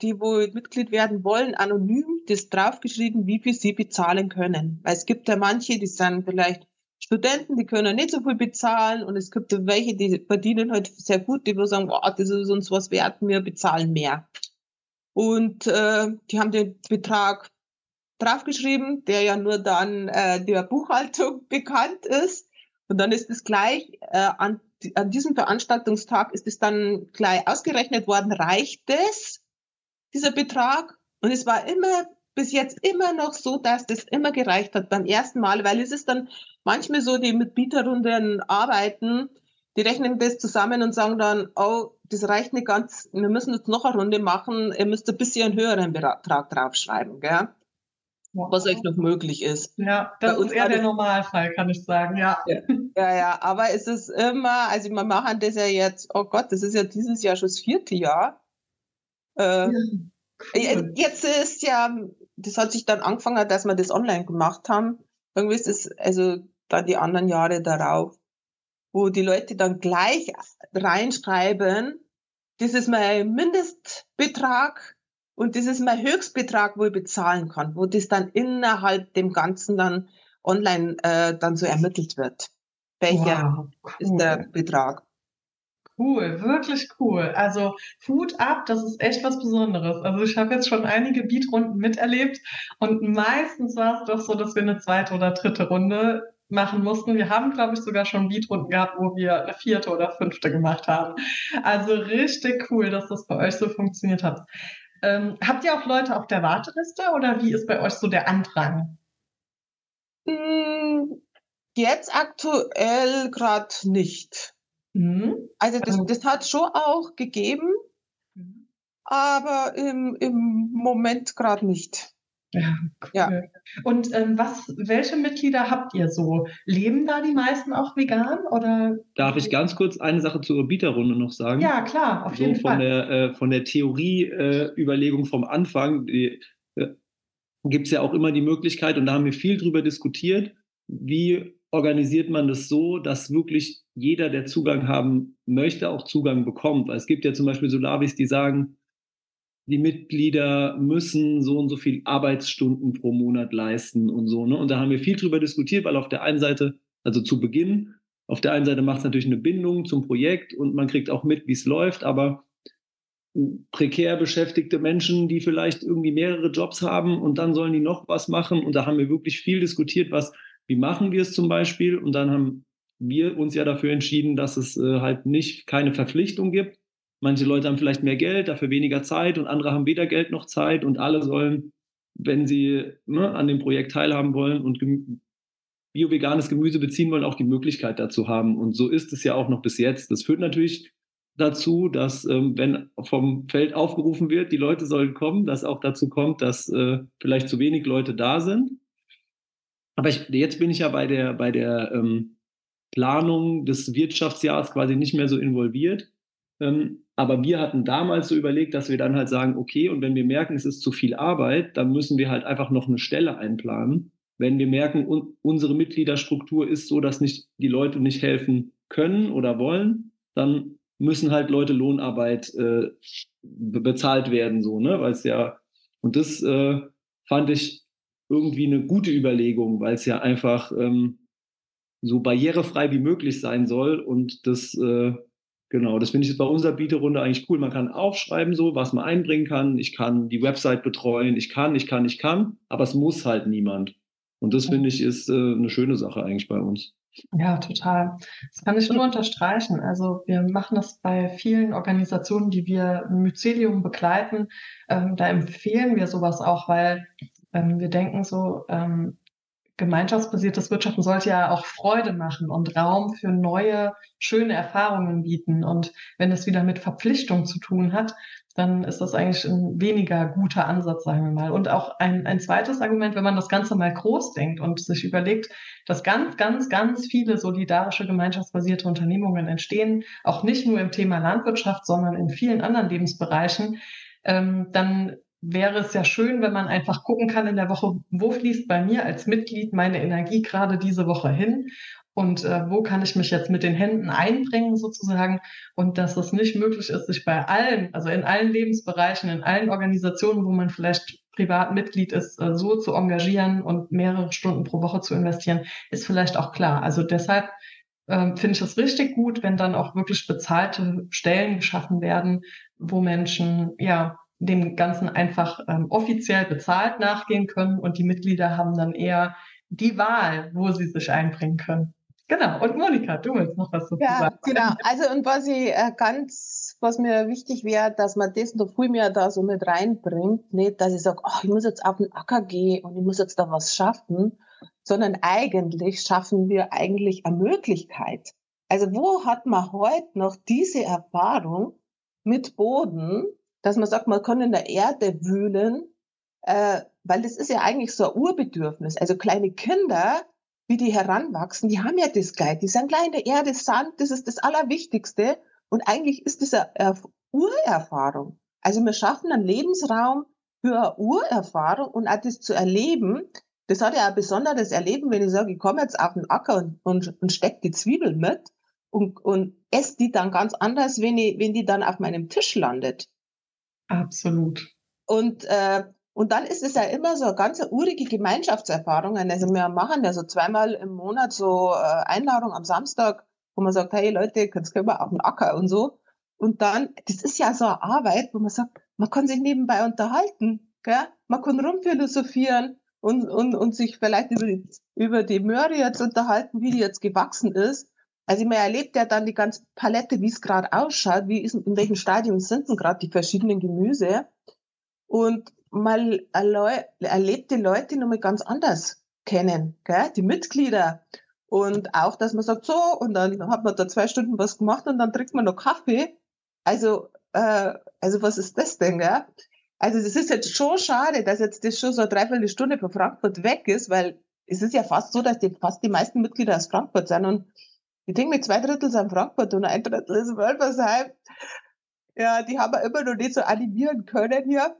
die wohl Mitglied werden wollen, anonym das draufgeschrieben, wie viel sie bezahlen können. Weil es gibt ja manche, die sind vielleicht Studenten, die können nicht so viel bezahlen. Und es gibt ja welche, die verdienen halt sehr gut, die sagen, oh, das ist uns was wert, wir bezahlen mehr. Und äh, die haben den Betrag draufgeschrieben, der ja nur dann äh, der Buchhaltung bekannt ist. Und dann ist es gleich äh, an, an diesem Veranstaltungstag ist es dann gleich ausgerechnet worden, reicht es, dieser Betrag? Und es war immer bis jetzt immer noch so, dass das immer gereicht hat beim ersten Mal, weil es ist dann manchmal so, die mit Bieterrunden arbeiten, die rechnen das zusammen und sagen dann, oh, das reicht nicht ganz, wir müssen jetzt noch eine Runde machen, ihr müsst ein bisschen höheren Betrag draufschreiben, gell? Was euch noch möglich ist. Ja, das ist eher der Normalfall, kann ich sagen, ja. ja. Ja, ja, aber es ist immer, also wir machen das ja jetzt, oh Gott, das ist ja dieses Jahr schon das vierte Jahr. Äh, ja, cool. Jetzt ist ja, das hat sich dann angefangen, dass wir das online gemacht haben. Irgendwie ist es, also dann die anderen Jahre darauf, wo die Leute dann gleich reinschreiben, das ist mein Mindestbetrag, und das ist mein Höchstbetrag, wo ich bezahlen kann, wo das dann innerhalb dem Ganzen dann online äh, dann so ermittelt wird. Welcher wow, cool. ist der Betrag? Cool, wirklich cool. Also Hut ab, das ist echt was Besonderes. Also ich habe jetzt schon einige Beatrunden miterlebt und meistens war es doch so, dass wir eine zweite oder dritte Runde machen mussten. Wir haben, glaube ich, sogar schon Beatrunden gehabt, wo wir eine vierte oder fünfte gemacht haben. Also richtig cool, dass das bei euch so funktioniert hat. Ähm, habt ihr auch Leute auf der Warteliste oder wie ist bei euch so der Andrang? Hm, jetzt aktuell gerade nicht. Mhm. Also das, ähm. das hat schon auch gegeben, mhm. aber im, im Moment gerade nicht. Ja, cool. Ja. Und ähm, was, welche Mitglieder habt ihr so? Leben da die meisten auch vegan oder? Darf ich ganz kurz eine Sache zur Bieterrunde noch sagen? Ja, klar, auf so jeden von Fall. Der, äh, von der Theorie-Überlegung äh, vom Anfang äh, gibt es ja auch immer die Möglichkeit, und da haben wir viel drüber diskutiert, wie organisiert man das so, dass wirklich jeder, der Zugang haben möchte, auch Zugang bekommt. Weil es gibt ja zum Beispiel Solavis, die sagen, die Mitglieder müssen so und so viel Arbeitsstunden pro Monat leisten und so. Ne? Und da haben wir viel drüber diskutiert, weil auf der einen Seite, also zu Beginn, auf der einen Seite macht es natürlich eine Bindung zum Projekt und man kriegt auch mit, wie es läuft, aber prekär beschäftigte Menschen, die vielleicht irgendwie mehrere Jobs haben und dann sollen die noch was machen. Und da haben wir wirklich viel diskutiert, was, wie machen wir es zum Beispiel? Und dann haben wir uns ja dafür entschieden, dass es äh, halt nicht keine Verpflichtung gibt, Manche Leute haben vielleicht mehr Geld, dafür weniger Zeit und andere haben weder Geld noch Zeit und alle sollen, wenn sie ne, an dem Projekt teilhaben wollen und bio-veganes Gemüse beziehen wollen, auch die Möglichkeit dazu haben. Und so ist es ja auch noch bis jetzt. Das führt natürlich dazu, dass ähm, wenn vom Feld aufgerufen wird, die Leute sollen kommen, dass auch dazu kommt, dass äh, vielleicht zu wenig Leute da sind. Aber ich, jetzt bin ich ja bei der, bei der ähm, Planung des Wirtschaftsjahres quasi nicht mehr so involviert. Ähm, aber wir hatten damals so überlegt, dass wir dann halt sagen, okay, und wenn wir merken, es ist zu viel Arbeit, dann müssen wir halt einfach noch eine Stelle einplanen. Wenn wir merken, un unsere Mitgliederstruktur ist so, dass nicht die Leute nicht helfen können oder wollen, dann müssen halt Leute Lohnarbeit äh, bezahlt werden, so, ne? Weil es ja, und das äh, fand ich irgendwie eine gute Überlegung, weil es ja einfach ähm, so barrierefrei wie möglich sein soll und das äh, Genau, das finde ich jetzt bei unserer Bieterunde eigentlich cool. Man kann aufschreiben, so, was man einbringen kann. Ich kann die Website betreuen. Ich kann, ich kann, ich kann. Aber es muss halt niemand. Und das finde ich ist äh, eine schöne Sache eigentlich bei uns. Ja, total. Das kann ich nur unterstreichen. Also wir machen das bei vielen Organisationen, die wir Mycelium begleiten. Ähm, da empfehlen wir sowas auch, weil ähm, wir denken so, ähm, gemeinschaftsbasiertes Wirtschaften sollte ja auch Freude machen und Raum für neue, schöne Erfahrungen bieten. Und wenn es wieder mit Verpflichtung zu tun hat, dann ist das eigentlich ein weniger guter Ansatz, sagen wir mal. Und auch ein, ein zweites Argument, wenn man das Ganze mal groß denkt und sich überlegt, dass ganz, ganz, ganz viele solidarische, gemeinschaftsbasierte Unternehmungen entstehen, auch nicht nur im Thema Landwirtschaft, sondern in vielen anderen Lebensbereichen, ähm, dann wäre es ja schön, wenn man einfach gucken kann in der Woche, wo fließt bei mir als Mitglied meine Energie gerade diese Woche hin und äh, wo kann ich mich jetzt mit den Händen einbringen sozusagen und dass es nicht möglich ist, sich bei allen, also in allen Lebensbereichen, in allen Organisationen, wo man vielleicht privat Mitglied ist, äh, so zu engagieren und mehrere Stunden pro Woche zu investieren, ist vielleicht auch klar. Also deshalb ähm, finde ich es richtig gut, wenn dann auch wirklich bezahlte Stellen geschaffen werden, wo Menschen ja dem Ganzen einfach ähm, offiziell bezahlt nachgehen können und die Mitglieder haben dann eher die Wahl, wo sie sich einbringen können. Genau. Und Monika, du willst noch was dazu ja, sagen. Genau. Also und was ich äh, ganz, was mir wichtig wäre, dass man das noch viel mehr da so mit reinbringt, nicht, dass ich sage, oh, ich muss jetzt auf den Acker gehen und ich muss jetzt da was schaffen, sondern eigentlich schaffen wir eigentlich eine Möglichkeit. Also wo hat man heute noch diese Erfahrung mit Boden, dass man sagt, man kann in der Erde wühlen, äh, weil das ist ja eigentlich so ein Urbedürfnis. Also kleine Kinder, wie die heranwachsen, die haben ja das gleich. Die sind gleich in der Erde, Sand, das ist das Allerwichtigste. Und eigentlich ist das eine Urerfahrung. Also wir schaffen einen Lebensraum für eine Urerfahrung und auch das zu erleben. Das hat ja ein besonderes Erleben, wenn ich sage, ich komme jetzt auf den Acker und, und, und stecke die Zwiebel mit und, und esse die dann ganz anders, wenn, ich, wenn die dann auf meinem Tisch landet. Absolut. Und, äh, und dann ist es ja immer so eine ganz urige Gemeinschaftserfahrung. Also wir machen ja so zweimal im Monat so äh, Einladung am Samstag, wo man sagt, hey Leute, jetzt können wir auf den Acker und so. Und dann, das ist ja so eine Arbeit, wo man sagt, man kann sich nebenbei unterhalten, gell? man kann rumphilosophieren und, und, und sich vielleicht über die, über die Möhre jetzt unterhalten, wie die jetzt gewachsen ist. Also man erlebt ja dann die ganze Palette, wie es gerade ausschaut, wie ist, in welchem Stadium sind denn gerade die verschiedenen Gemüse. Und mal erlebt die Leute nochmal ganz anders kennen, gell? die Mitglieder. Und auch, dass man sagt, so, und dann hat man da zwei Stunden was gemacht und dann trinkt man noch Kaffee. Also, äh, also was ist das denn, gell? Also das ist jetzt schon schade, dass jetzt das schon so eine Dreiviertelstunde von Frankfurt weg ist, weil es ist ja fast so, dass die, fast die meisten Mitglieder aus Frankfurt sind und ich denke, mit zwei Drittel sind Frankfurt und ein Drittel ist Wölfersheim. Ja, die haben wir immer noch nicht so animieren können hier.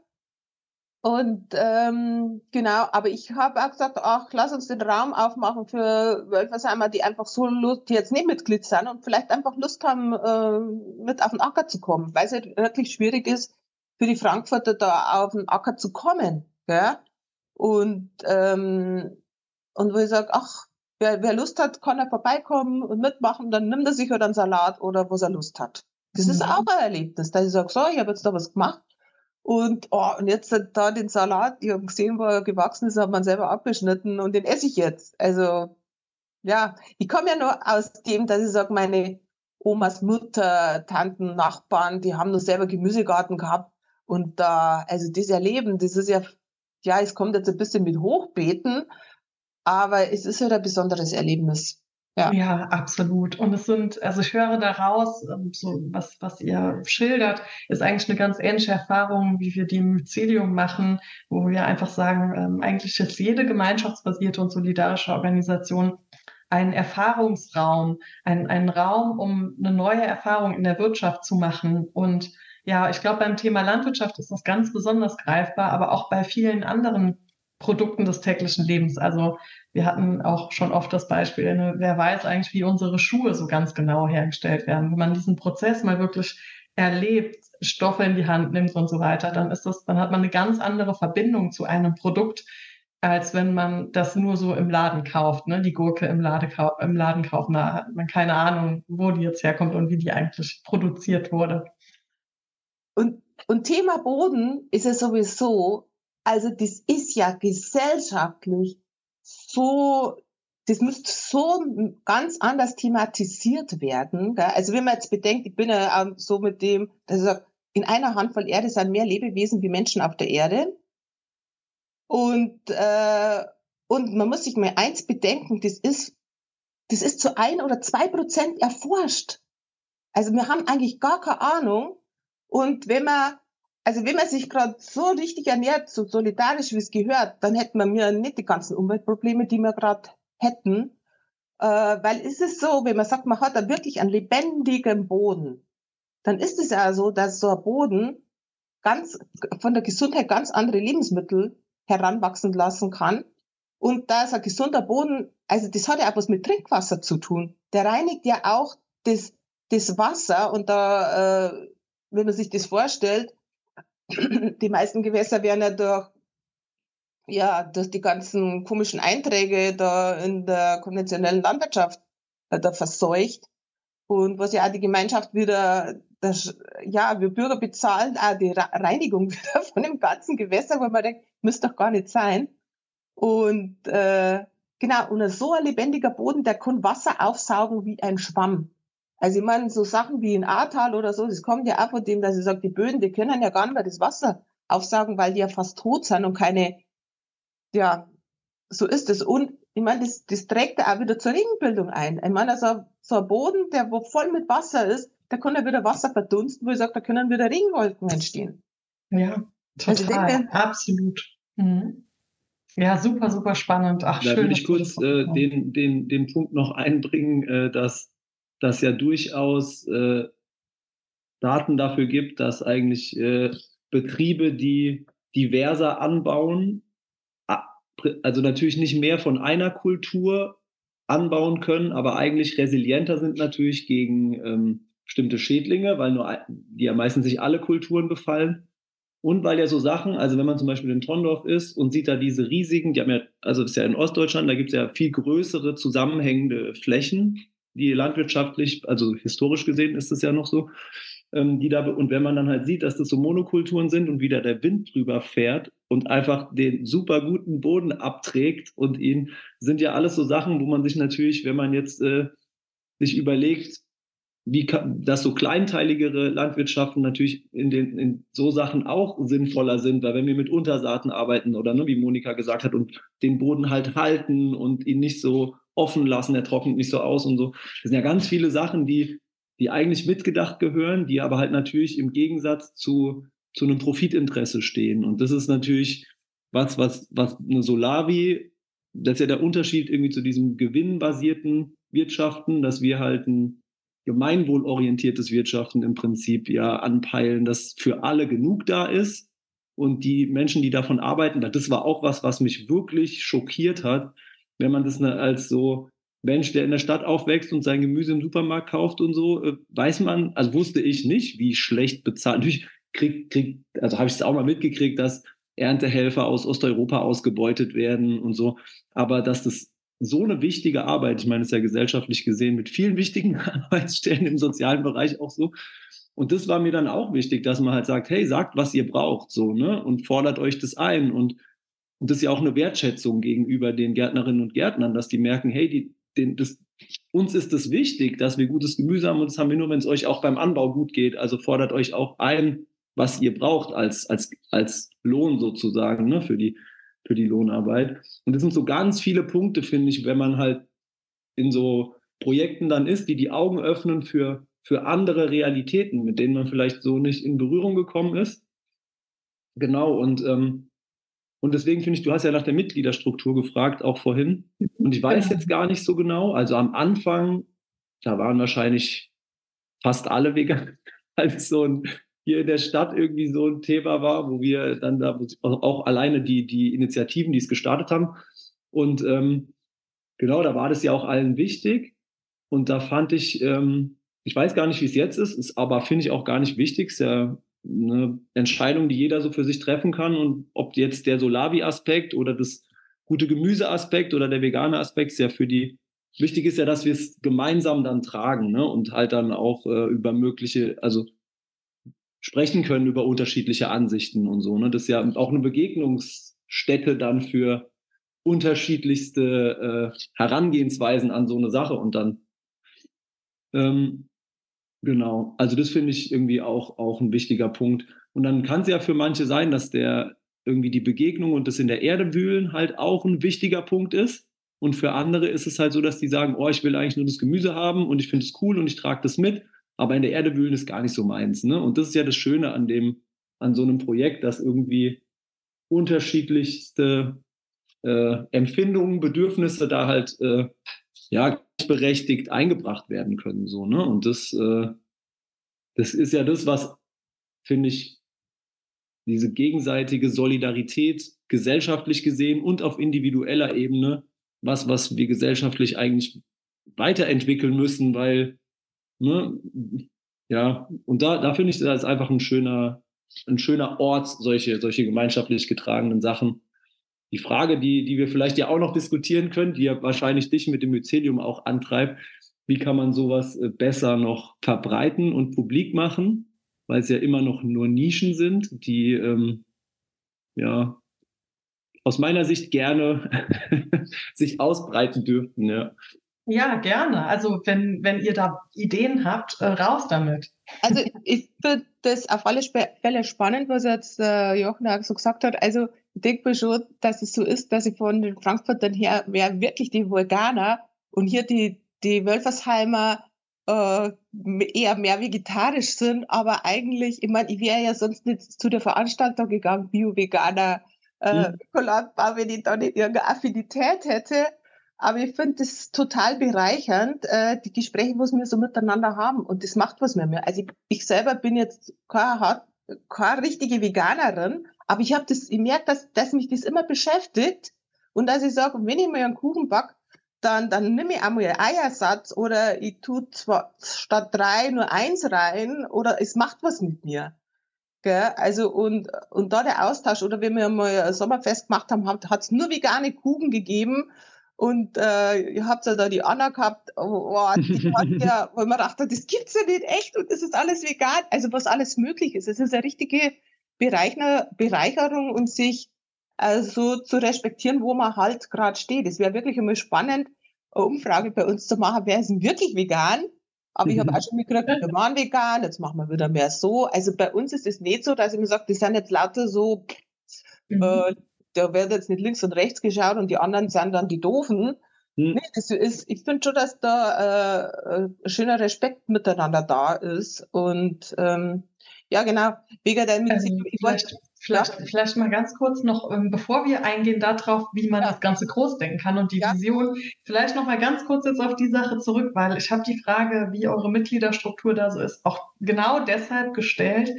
Und ähm, genau, aber ich habe auch gesagt, ach, lass uns den Raum aufmachen für Wölfersheimer, die einfach so Lust, die jetzt nicht Mitglied sind und vielleicht einfach Lust haben, äh, mit auf den Acker zu kommen, weil es halt wirklich schwierig ist, für die Frankfurter da auf den Acker zu kommen. Gell? Und, ähm, und wo ich sage, ach, wer, wer Lust hat, kann er vorbeikommen und mitmachen, dann nimmt er sich halt einen Salat oder was er Lust hat. Das mhm. ist auch ein Erlebnis, dass ich sage, so, ich habe jetzt da was gemacht und, oh, und jetzt da den Salat, ich habe gesehen, wo er gewachsen ist, hat man selber abgeschnitten und den esse ich jetzt. Also, ja, ich komme ja nur aus dem, dass ich sage, meine Omas Mutter, Tanten, Nachbarn, die haben nur selber Gemüsegarten gehabt. Und da, also das Erleben, das ist ja, ja, es kommt jetzt ein bisschen mit Hochbeeten, aber es ist halt ein besonderes Erlebnis. Ja. ja, absolut. Und es sind, also ich höre daraus, ähm, so was, was ihr schildert, ist eigentlich eine ganz ähnliche Erfahrung, wie wir die im Mycelium machen, wo wir einfach sagen, ähm, eigentlich ist jede gemeinschaftsbasierte und solidarische Organisation ein Erfahrungsraum, ein, ein Raum, um eine neue Erfahrung in der Wirtschaft zu machen. Und ja, ich glaube, beim Thema Landwirtschaft ist das ganz besonders greifbar, aber auch bei vielen anderen Produkten des täglichen Lebens. Also wir hatten auch schon oft das Beispiel, ne, wer weiß eigentlich, wie unsere Schuhe so ganz genau hergestellt werden. Wenn man diesen Prozess mal wirklich erlebt, Stoffe in die Hand nimmt und so weiter, dann ist das, dann hat man eine ganz andere Verbindung zu einem Produkt, als wenn man das nur so im Laden kauft, ne? die Gurke im, im Laden kauft. Da hat man keine Ahnung, wo die jetzt herkommt und wie die eigentlich produziert wurde. Und, und Thema Boden ist ja sowieso, also das ist ja gesellschaftlich so, das müsste so ganz anders thematisiert werden. Gell? Also wenn man jetzt bedenkt, ich bin ja ähm, so mit dem, dass ich sage, in einer Handvoll Erde sind mehr Lebewesen wie Menschen auf der Erde. Und, äh, und man muss sich mal eins bedenken, das ist, das ist zu ein oder zwei Prozent erforscht. Also wir haben eigentlich gar keine Ahnung. Und wenn man also wenn man sich gerade so richtig ernährt, so solidarisch wie es gehört, dann hätten wir mir nicht die ganzen Umweltprobleme, die wir gerade hätten. Äh, weil ist es so, wenn man sagt, man hat da wirklich einen lebendigen Boden, dann ist es ja so, dass so ein Boden ganz von der Gesundheit ganz andere Lebensmittel heranwachsen lassen kann. Und da ist ein gesunder Boden, also das hat ja auch was mit Trinkwasser zu tun. Der reinigt ja auch das, das Wasser und da, äh, wenn man sich das vorstellt, die meisten Gewässer werden ja durch, ja, durch die ganzen komischen Einträge da in der konventionellen Landwirtschaft äh, da verseucht. Und was ja auch die Gemeinschaft wieder, das, ja, wir Bürger bezahlen auch die Reinigung wieder von dem ganzen Gewässer, wo man denkt, müsste doch gar nicht sein. Und äh, genau, und so ein lebendiger Boden, der kann Wasser aufsaugen wie ein Schwamm. Also ich meine, so Sachen wie in Ahrtal oder so, das kommt ja auch von dem, dass ich sage, die Böden, die können ja gar nicht mehr das Wasser aufsagen, weil die ja fast tot sind und keine, ja, so ist es. Und ich meine, das, das trägt ja auch wieder zur Regenbildung ein. Ich meine, also so ein Boden, der wo voll mit Wasser ist, da kann ja wieder Wasser verdunsten, wo ich sage, da können wieder Regenwolken entstehen. Ja, also total, also denke, absolut. Mhm. Ja, super, super spannend. Ach, da schön, würde ich kurz äh, den, den, den Punkt noch einbringen, äh, dass das ja durchaus äh, Daten dafür gibt, dass eigentlich äh, Betriebe, die diverser anbauen, also natürlich nicht mehr von einer Kultur anbauen können, aber eigentlich resilienter sind natürlich gegen ähm, bestimmte Schädlinge, weil nur die ja meistens sich alle Kulturen befallen. Und weil ja so Sachen, also wenn man zum Beispiel in Trondorf ist und sieht da diese riesigen, die haben ja, also das ist ja in Ostdeutschland, da gibt es ja viel größere zusammenhängende Flächen, die landwirtschaftlich, also historisch gesehen ist es ja noch so, ähm, die da, und wenn man dann halt sieht, dass das so Monokulturen sind und wieder der Wind drüber fährt und einfach den super guten Boden abträgt und ihn, sind ja alles so Sachen, wo man sich natürlich, wenn man jetzt äh, sich überlegt, wie kann, dass so kleinteiligere Landwirtschaften natürlich in, den, in so Sachen auch sinnvoller sind, weil wenn wir mit Untersaaten arbeiten oder ne, wie Monika gesagt hat und den Boden halt halten und ihn nicht so offen lassen, er trocknet nicht so aus und so. Das sind ja ganz viele Sachen, die, die eigentlich mitgedacht gehören, die aber halt natürlich im Gegensatz zu zu einem Profitinteresse stehen. Und das ist natürlich was, was, was eine Solavi, das ist ja der Unterschied irgendwie zu diesem gewinnbasierten Wirtschaften, dass wir halt ein gemeinwohlorientiertes Wirtschaften im Prinzip ja anpeilen, dass für alle genug da ist und die Menschen, die davon arbeiten, das war auch was, was mich wirklich schockiert hat, wenn man das ne, als so Mensch, der in der Stadt aufwächst und sein Gemüse im Supermarkt kauft und so, äh, weiß man, also wusste ich nicht, wie schlecht bezahlt. Natürlich krieg, krieg, also habe ich es auch mal mitgekriegt, dass Erntehelfer aus Osteuropa ausgebeutet werden und so. Aber dass das so eine wichtige Arbeit, ich meine, es ist ja gesellschaftlich gesehen mit vielen wichtigen Arbeitsstellen im sozialen Bereich auch so. Und das war mir dann auch wichtig, dass man halt sagt, hey, sagt, was ihr braucht, so, ne? Und fordert euch das ein. Und, und das ist ja auch eine Wertschätzung gegenüber den Gärtnerinnen und Gärtnern, dass die merken, hey, die, den, das, uns ist das wichtig, dass wir gutes Gemüse haben und das haben wir nur, wenn es euch auch beim Anbau gut geht. Also fordert euch auch ein, was ihr braucht als, als, als Lohn sozusagen ne, für, die, für die Lohnarbeit. Und das sind so ganz viele Punkte, finde ich, wenn man halt in so Projekten dann ist, die die Augen öffnen für, für andere Realitäten, mit denen man vielleicht so nicht in Berührung gekommen ist. Genau, und, ähm, und deswegen finde ich, du hast ja nach der Mitgliederstruktur gefragt, auch vorhin. Und ich weiß genau. jetzt gar nicht so genau. Also am Anfang, da waren wahrscheinlich fast alle vegan, als so ein hier in der Stadt irgendwie so ein Thema war, wo wir dann da auch alleine die, die Initiativen, die es gestartet haben. Und ähm, genau, da war das ja auch allen wichtig. Und da fand ich, ähm, ich weiß gar nicht, wie es jetzt ist, ist aber finde ich auch gar nicht wichtig. Ist ja eine Entscheidung, die jeder so für sich treffen kann. Und ob jetzt der Solavi-Aspekt oder das gute Gemüse-Aspekt oder der vegane Aspekt ist ja für die Wichtig ist ja, dass wir es gemeinsam dann tragen ne? und halt dann auch äh, über mögliche, also sprechen können über unterschiedliche Ansichten und so. Ne? Das ist ja auch eine Begegnungsstätte dann für unterschiedlichste äh, Herangehensweisen an so eine Sache und dann ähm, genau, also das finde ich irgendwie auch, auch ein wichtiger Punkt. Und dann kann es ja für manche sein, dass der irgendwie die Begegnung und das in der Erde wühlen halt auch ein wichtiger Punkt ist. Und für andere ist es halt so, dass die sagen, oh, ich will eigentlich nur das Gemüse haben und ich finde es cool und ich trage das mit aber in der Erde wühlen ist gar nicht so meins. Ne? Und das ist ja das Schöne an dem, an so einem Projekt, dass irgendwie unterschiedlichste äh, Empfindungen, Bedürfnisse da halt äh, ja berechtigt eingebracht werden können. So, ne? Und das, äh, das ist ja das, was, finde ich, diese gegenseitige Solidarität gesellschaftlich gesehen und auf individueller Ebene, was, was wir gesellschaftlich eigentlich weiterentwickeln müssen, weil Ne? Ja, und da, da finde ich das einfach ein schöner, ein schöner Ort, solche, solche gemeinschaftlich getragenen Sachen. Die Frage, die, die wir vielleicht ja auch noch diskutieren können, die ja wahrscheinlich dich mit dem Mycelium auch antreibt, wie kann man sowas äh, besser noch verbreiten und publik machen, weil es ja immer noch nur Nischen sind, die ähm, ja aus meiner Sicht gerne sich ausbreiten dürften. Ja. Ja, gerne. Also wenn, wenn ihr da Ideen habt, äh, raus damit. Also ich finde das auf alle Fälle spannend, was jetzt äh, Jochen auch so gesagt hat. Also ich denke mir schon, dass es so ist, dass ich von den Frankfurtern her wäre wirklich die Veganer und hier die, die Wölfersheimer äh, eher mehr vegetarisch sind, aber eigentlich, ich meine, ich wäre ja sonst nicht zu der Veranstaltung gegangen, Bio-Veganer, äh, mhm. Ökolandbau, wenn ich da nicht irgendeine Affinität hätte. Aber ich finde das total bereichernd, äh, die Gespräche, was wir so miteinander haben. Und das macht was mit mir. Also ich, ich selber bin jetzt keine, keine richtige Veganerin, aber ich habe das, ich merke, dass, dass mich das immer beschäftigt. Und dass ich sage, wenn ich mal einen Kuchen back, dann, dann nehme ich einmal einen Eiersatz oder ich tue zwar statt drei nur eins rein oder es macht was mit mir. Gell? Also und, und da der Austausch, oder wenn wir mal ein Sommerfest gemacht haben, hat es nur vegane Kuchen gegeben und äh, ihr habt ja da die Anna gehabt, oh, oh, die hat ja, weil man dachte, das gibt's ja nicht echt und das ist alles vegan. Also was alles möglich ist. Es ist eine richtige Bereichner, Bereicherung und sich äh, so zu respektieren, wo man halt gerade steht. Es wäre wirklich immer spannend, eine Umfrage bei uns zu machen, wer ist denn wirklich vegan? Aber ich habe mhm. auch schon mitgekriegt, wir waren vegan, jetzt machen wir wieder mehr so. Also bei uns ist es nicht so, dass ich mir sage, die sind jetzt lauter so mhm. äh, da wird jetzt nicht links und rechts geschaut und die anderen sind dann die Doofen. Hm. Nee, das ist, ich finde schon, dass da äh, ein schöner Respekt miteinander da ist. Und ähm, Ja, genau. Wegen der ähm, vielleicht, vielleicht, vielleicht mal ganz kurz noch, ähm, bevor wir eingehen darauf, wie man ja. das Ganze groß denken kann und die ja. Vision, vielleicht noch mal ganz kurz jetzt auf die Sache zurück, weil ich habe die Frage, wie eure Mitgliederstruktur da so ist, auch genau deshalb gestellt,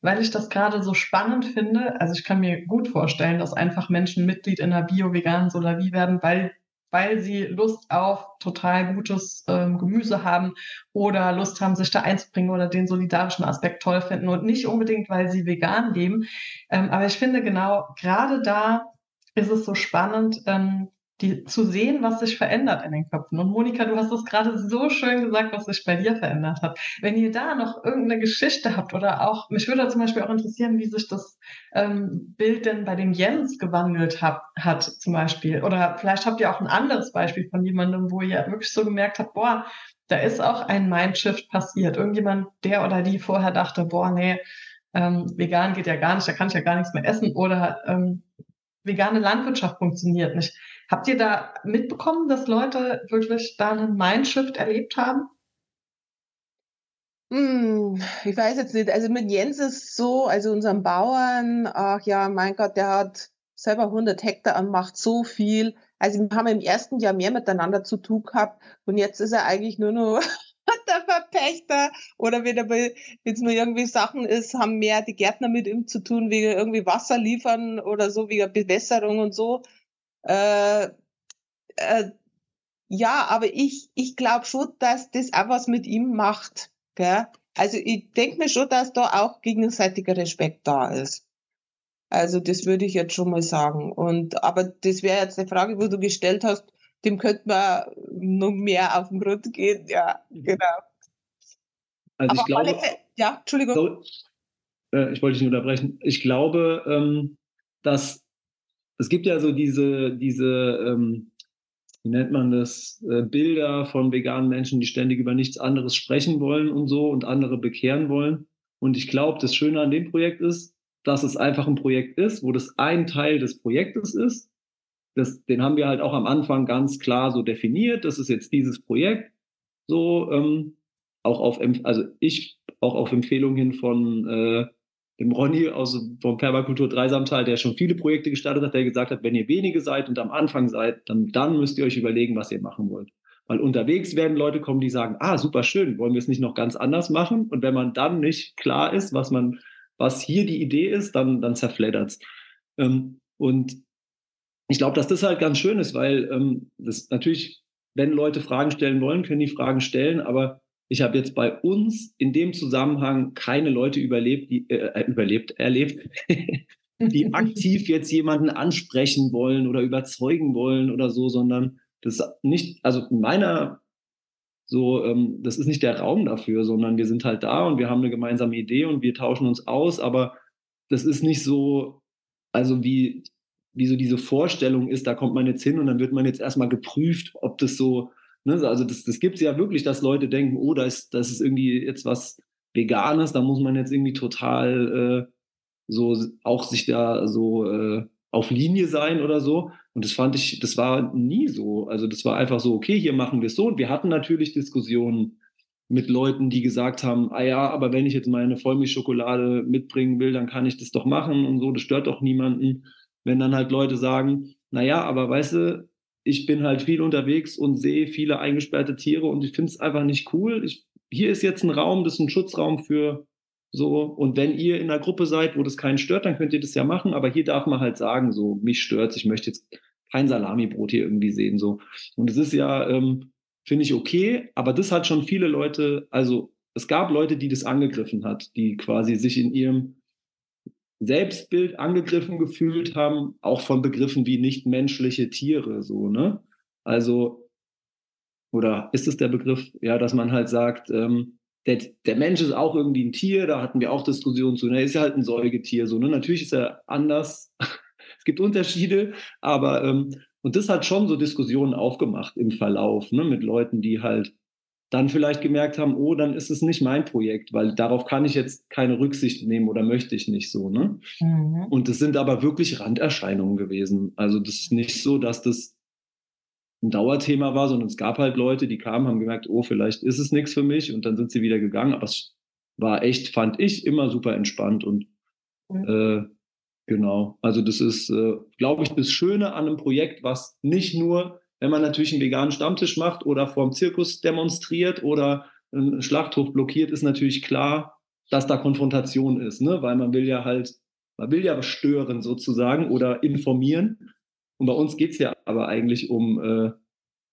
weil ich das gerade so spannend finde. Also ich kann mir gut vorstellen, dass einfach Menschen Mitglied in einer bio-veganen Solavi werden, weil weil sie Lust auf total gutes ähm, Gemüse haben oder Lust haben, sich da einzubringen oder den solidarischen Aspekt toll finden und nicht unbedingt, weil sie vegan leben. Ähm, aber ich finde genau, gerade da ist es so spannend, ähm, die, zu sehen, was sich verändert in den Köpfen. Und Monika, du hast es gerade so schön gesagt, was sich bei dir verändert hat. Wenn ihr da noch irgendeine Geschichte habt oder auch, mich würde zum Beispiel auch interessieren, wie sich das ähm, Bild denn bei dem Jens gewandelt hat, hat zum Beispiel. Oder vielleicht habt ihr auch ein anderes Beispiel von jemandem, wo ihr wirklich so gemerkt habt, boah, da ist auch ein Mindshift passiert. Irgendjemand, der oder die vorher dachte, boah, nee, ähm, vegan geht ja gar nicht, da kann ich ja gar nichts mehr essen. Oder ähm, vegane Landwirtschaft funktioniert nicht. Habt ihr da mitbekommen, dass Leute wirklich da einen Mindshift erlebt haben? Hm, ich weiß jetzt nicht. Also mit Jens ist so, also unserem Bauern, ach ja, mein Gott, der hat selber 100 Hektar und macht so viel. Also wir haben im ersten Jahr mehr miteinander zu tun gehabt und jetzt ist er eigentlich nur noch der Verpächter oder wenn jetzt nur irgendwie Sachen ist, haben mehr die Gärtner mit ihm zu tun, wegen irgendwie Wasser liefern oder so, wegen Bewässerung und so. Äh, äh, ja, aber ich, ich glaube schon, dass das auch was mit ihm macht. Gell? Also ich denke mir schon, dass da auch gegenseitiger Respekt da ist. Also das würde ich jetzt schon mal sagen. Und aber das wäre jetzt eine Frage, wo du gestellt hast, dem könnte man noch mehr auf den Grund gehen. Ja, genau. Also aber ich glaube, alle, ja, Entschuldigung. So, äh, ich wollte dich nicht unterbrechen. Ich glaube, ähm, dass es gibt ja so diese, diese ähm, wie nennt man das, äh, Bilder von veganen Menschen, die ständig über nichts anderes sprechen wollen und so und andere bekehren wollen. Und ich glaube, das Schöne an dem Projekt ist, dass es einfach ein Projekt ist, wo das ein Teil des Projektes ist. Das, den haben wir halt auch am Anfang ganz klar so definiert. Das ist jetzt dieses Projekt. So, ähm, auch auf, also ich auch auf Empfehlung hin von äh, dem Ronny aus vom Permakultur Dreisamtal, der schon viele Projekte gestartet hat, der gesagt hat, wenn ihr wenige seid und am Anfang seid, dann, dann müsst ihr euch überlegen, was ihr machen wollt. Weil unterwegs werden Leute kommen, die sagen, ah, super schön, wollen wir es nicht noch ganz anders machen? Und wenn man dann nicht klar ist, was man, was hier die Idee ist, dann, dann zerfleddert es. Ähm, und ich glaube, dass das halt ganz schön ist, weil ähm, das natürlich, wenn Leute Fragen stellen wollen, können die Fragen stellen, aber ich habe jetzt bei uns in dem Zusammenhang keine Leute überlebt, die äh, äh überlebt, erlebt, die aktiv jetzt jemanden ansprechen wollen oder überzeugen wollen oder so, sondern das nicht, also in meiner so, ähm, das ist nicht der Raum dafür, sondern wir sind halt da und wir haben eine gemeinsame Idee und wir tauschen uns aus, aber das ist nicht so, also wie, wie so diese Vorstellung ist, da kommt man jetzt hin und dann wird man jetzt erstmal geprüft, ob das so Ne? Also das, das gibt es ja wirklich, dass Leute denken, oh, da das ist irgendwie jetzt was Veganes, da muss man jetzt irgendwie total äh, so auch sich da so äh, auf Linie sein oder so. Und das fand ich, das war nie so. Also das war einfach so, okay, hier machen wir es so. Und wir hatten natürlich Diskussionen mit Leuten, die gesagt haben, ah ja, aber wenn ich jetzt meine Vollmilchschokolade mitbringen will, dann kann ich das doch machen und so, das stört doch niemanden. Wenn dann halt Leute sagen, naja, aber weißt du, ich bin halt viel unterwegs und sehe viele eingesperrte Tiere und ich finde es einfach nicht cool. Ich, hier ist jetzt ein Raum, das ist ein Schutzraum für so. Und wenn ihr in einer Gruppe seid, wo das keinen stört, dann könnt ihr das ja machen. Aber hier darf man halt sagen, so, mich stört ich möchte jetzt kein Salamibrot hier irgendwie sehen, so. Und es ist ja, ähm, finde ich okay, aber das hat schon viele Leute, also es gab Leute, die das angegriffen hat, die quasi sich in ihrem Selbstbild angegriffen gefühlt haben, auch von Begriffen wie nichtmenschliche Tiere, so, ne? Also, oder ist es der Begriff, ja, dass man halt sagt, ähm, der, der Mensch ist auch irgendwie ein Tier, da hatten wir auch Diskussionen zu, ne? ist ja halt ein Säugetier, so, ne? Natürlich ist er anders, es gibt Unterschiede, aber, ähm, und das hat schon so Diskussionen aufgemacht im Verlauf, ne? Mit Leuten, die halt dann vielleicht gemerkt haben, oh, dann ist es nicht mein Projekt, weil darauf kann ich jetzt keine Rücksicht nehmen oder möchte ich nicht so. Ne? Mhm. Und es sind aber wirklich Randerscheinungen gewesen. Also das ist nicht so, dass das ein Dauerthema war, sondern es gab halt Leute, die kamen, haben gemerkt, oh, vielleicht ist es nichts für mich und dann sind sie wieder gegangen. Aber es war echt, fand ich, immer super entspannt und mhm. äh, genau. Also das ist, äh, glaube ich, das Schöne an einem Projekt, was nicht nur, wenn man natürlich einen veganen Stammtisch macht oder vorm Zirkus demonstriert oder einen Schlachthof blockiert, ist natürlich klar, dass da Konfrontation ist, ne? weil man will ja halt, man will ja stören sozusagen oder informieren. Und bei uns geht es ja aber eigentlich um, äh,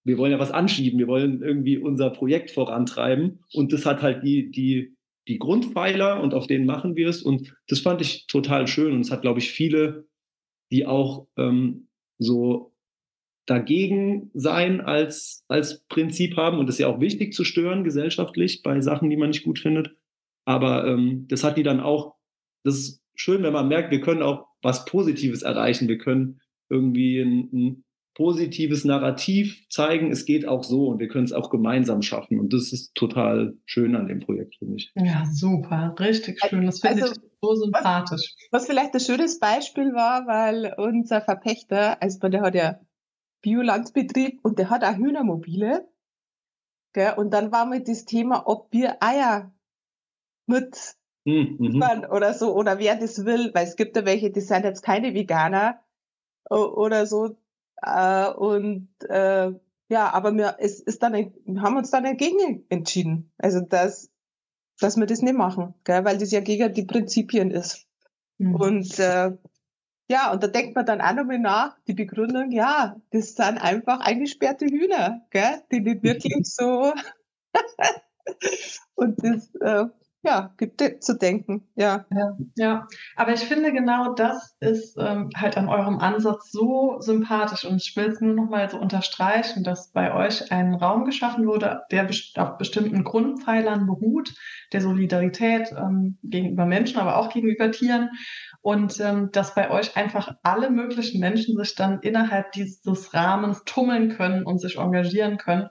wir wollen ja was anschieben, wir wollen irgendwie unser Projekt vorantreiben und das hat halt die, die, die Grundpfeiler und auf denen machen wir es und das fand ich total schön und es hat, glaube ich, viele, die auch ähm, so dagegen sein als, als Prinzip haben und es ist ja auch wichtig zu stören gesellschaftlich bei Sachen, die man nicht gut findet. Aber ähm, das hat die dann auch, das ist schön, wenn man merkt, wir können auch was Positives erreichen. Wir können irgendwie ein, ein positives Narrativ zeigen, es geht auch so und wir können es auch gemeinsam schaffen. Und das ist total schön an dem Projekt, finde ich. Ja, super, richtig schön. Das finde also, ich so sympathisch. Was, was, vielleicht ein schönes Beispiel war, weil unser Verpächter, also der hat ja Biolandbetrieb und der hat auch Hühnermobile. Gell? Und dann war mit das Thema, ob wir Eier mit hm, mhm. oder so, oder wer das will, weil es gibt ja welche, die sind jetzt keine Veganer oder so. Äh, und äh, ja, aber wir, es ist dann, wir haben uns dann dagegen entschieden. Also, dass, dass wir das nicht machen, gell? weil das ja gegen die Prinzipien ist. Mhm. Und äh, ja, und da denkt man dann auch nochmal nach, die Begründung, ja, das sind einfach eingesperrte Hühner, gell? die nicht wirklich so. und das, äh, ja, gibt zu denken, ja. ja. Ja, aber ich finde genau das ist ähm, halt an eurem Ansatz so sympathisch und ich will es nur noch mal so unterstreichen, dass bei euch ein Raum geschaffen wurde, der auf bestimmten Grundpfeilern beruht, der Solidarität ähm, gegenüber Menschen, aber auch gegenüber Tieren und ähm, dass bei euch einfach alle möglichen Menschen sich dann innerhalb dieses Rahmens tummeln können und sich engagieren können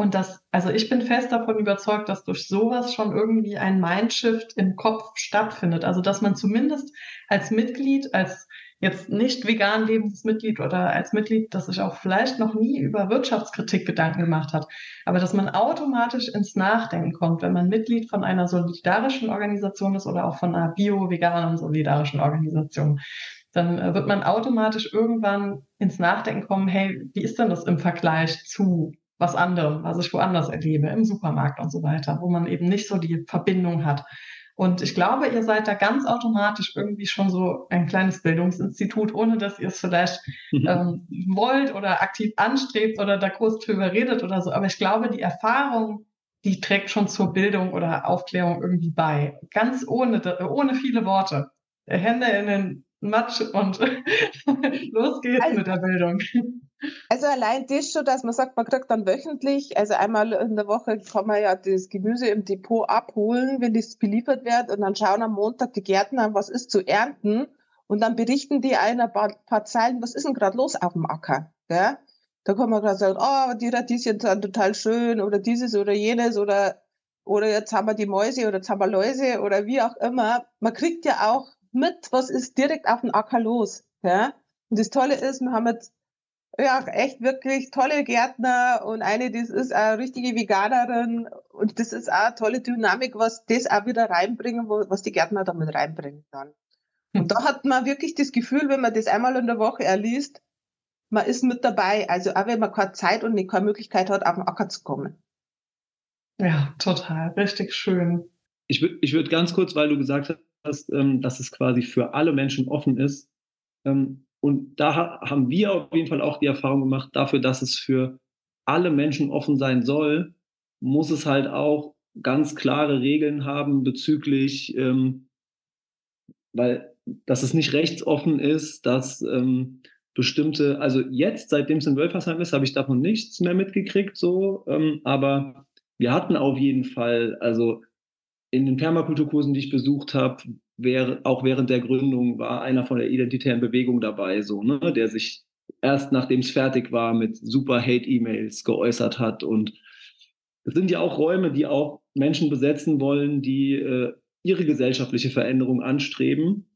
und das, also ich bin fest davon überzeugt, dass durch sowas schon irgendwie ein Mindshift im Kopf stattfindet. Also dass man zumindest als Mitglied, als jetzt nicht vegan lebendes Mitglied oder als Mitglied, das sich auch vielleicht noch nie über Wirtschaftskritik Gedanken gemacht hat, aber dass man automatisch ins Nachdenken kommt, wenn man Mitglied von einer solidarischen Organisation ist oder auch von einer bio-veganen solidarischen Organisation dann äh, wird man automatisch irgendwann ins Nachdenken kommen, hey, wie ist denn das im Vergleich zu was anderem, was ich woanders erlebe, im Supermarkt und so weiter, wo man eben nicht so die Verbindung hat. Und ich glaube, ihr seid da ganz automatisch irgendwie schon so ein kleines Bildungsinstitut, ohne dass ihr es vielleicht mhm. ähm, wollt oder aktiv anstrebt oder da groß drüber redet oder so. Aber ich glaube, die Erfahrung, die trägt schon zur Bildung oder Aufklärung irgendwie bei. Ganz ohne, ohne viele Worte. Hände in den Matsch und los geht's also, mit der Bildung. Also allein das schon, dass man sagt, man kriegt dann wöchentlich, also einmal in der Woche kann man ja das Gemüse im Depot abholen, wenn das beliefert wird und dann schauen am Montag die Gärtner, was ist zu ernten und dann berichten die einer paar, paar Zeilen, was ist denn gerade los auf dem Acker, gell? Da kann man gerade sagen, oh, die Radieschen sind total schön oder dieses oder jenes oder oder jetzt haben wir die Mäuse oder jetzt haben wir Läuse oder wie auch immer. Man kriegt ja auch mit, was ist direkt auf dem Acker los. Ja? Und das Tolle ist, wir haben jetzt ja, echt wirklich tolle Gärtner und eine, die ist eine richtige Veganerin und das ist auch eine tolle Dynamik, was das auch wieder reinbringen, was die Gärtner damit reinbringen dann. Und hm. da hat man wirklich das Gefühl, wenn man das einmal in der Woche erliest, man ist mit dabei. Also auch wenn man keine Zeit und keine Möglichkeit hat, auf den Acker zu kommen. Ja, total. Richtig schön. Ich würde ich würd ganz kurz, weil du gesagt hast, ähm, dass es quasi für alle Menschen offen ist, ähm, und da haben wir auf jeden Fall auch die Erfahrung gemacht, dafür, dass es für alle Menschen offen sein soll, muss es halt auch ganz klare Regeln haben bezüglich, ähm, weil, dass es nicht rechtsoffen ist, dass ähm, bestimmte, also jetzt, seitdem es in Wölfersheim ist, habe ich davon nichts mehr mitgekriegt, so, ähm, aber wir hatten auf jeden Fall, also in den Permakulturkursen, die ich besucht habe, wäre, auch während der Gründung war einer von der identitären Bewegung dabei, so, ne, der sich erst nachdem es fertig war mit super Hate-E-Mails geäußert hat. Und es sind ja auch Räume, die auch Menschen besetzen wollen, die äh, ihre gesellschaftliche Veränderung anstreben.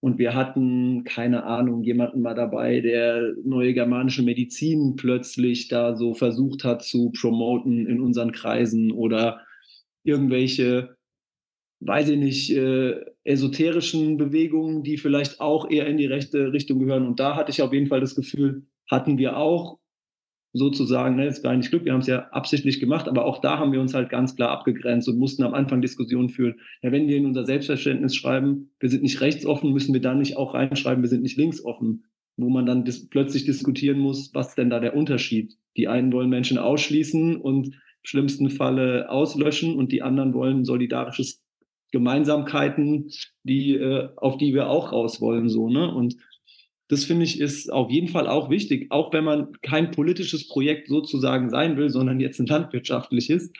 Und wir hatten, keine Ahnung, jemanden mal dabei, der neue germanische Medizin plötzlich da so versucht hat zu promoten in unseren Kreisen oder irgendwelche weiß ich nicht, äh, esoterischen Bewegungen, die vielleicht auch eher in die rechte Richtung gehören. Und da hatte ich auf jeden Fall das Gefühl, hatten wir auch sozusagen, ne, es war nicht Glück, wir haben es ja absichtlich gemacht, aber auch da haben wir uns halt ganz klar abgegrenzt und mussten am Anfang Diskussionen führen. Ja, wenn wir in unser Selbstverständnis schreiben, wir sind nicht rechtsoffen, müssen wir dann nicht auch reinschreiben, wir sind nicht linksoffen, wo man dann dis plötzlich diskutieren muss, was denn da der Unterschied? Die einen wollen Menschen ausschließen und im schlimmsten Falle auslöschen und die anderen wollen solidarisches Gemeinsamkeiten, die, äh, auf die wir auch raus wollen, so, ne? Und das finde ich ist auf jeden Fall auch wichtig, auch wenn man kein politisches Projekt sozusagen sein will, sondern jetzt ein landwirtschaftliches,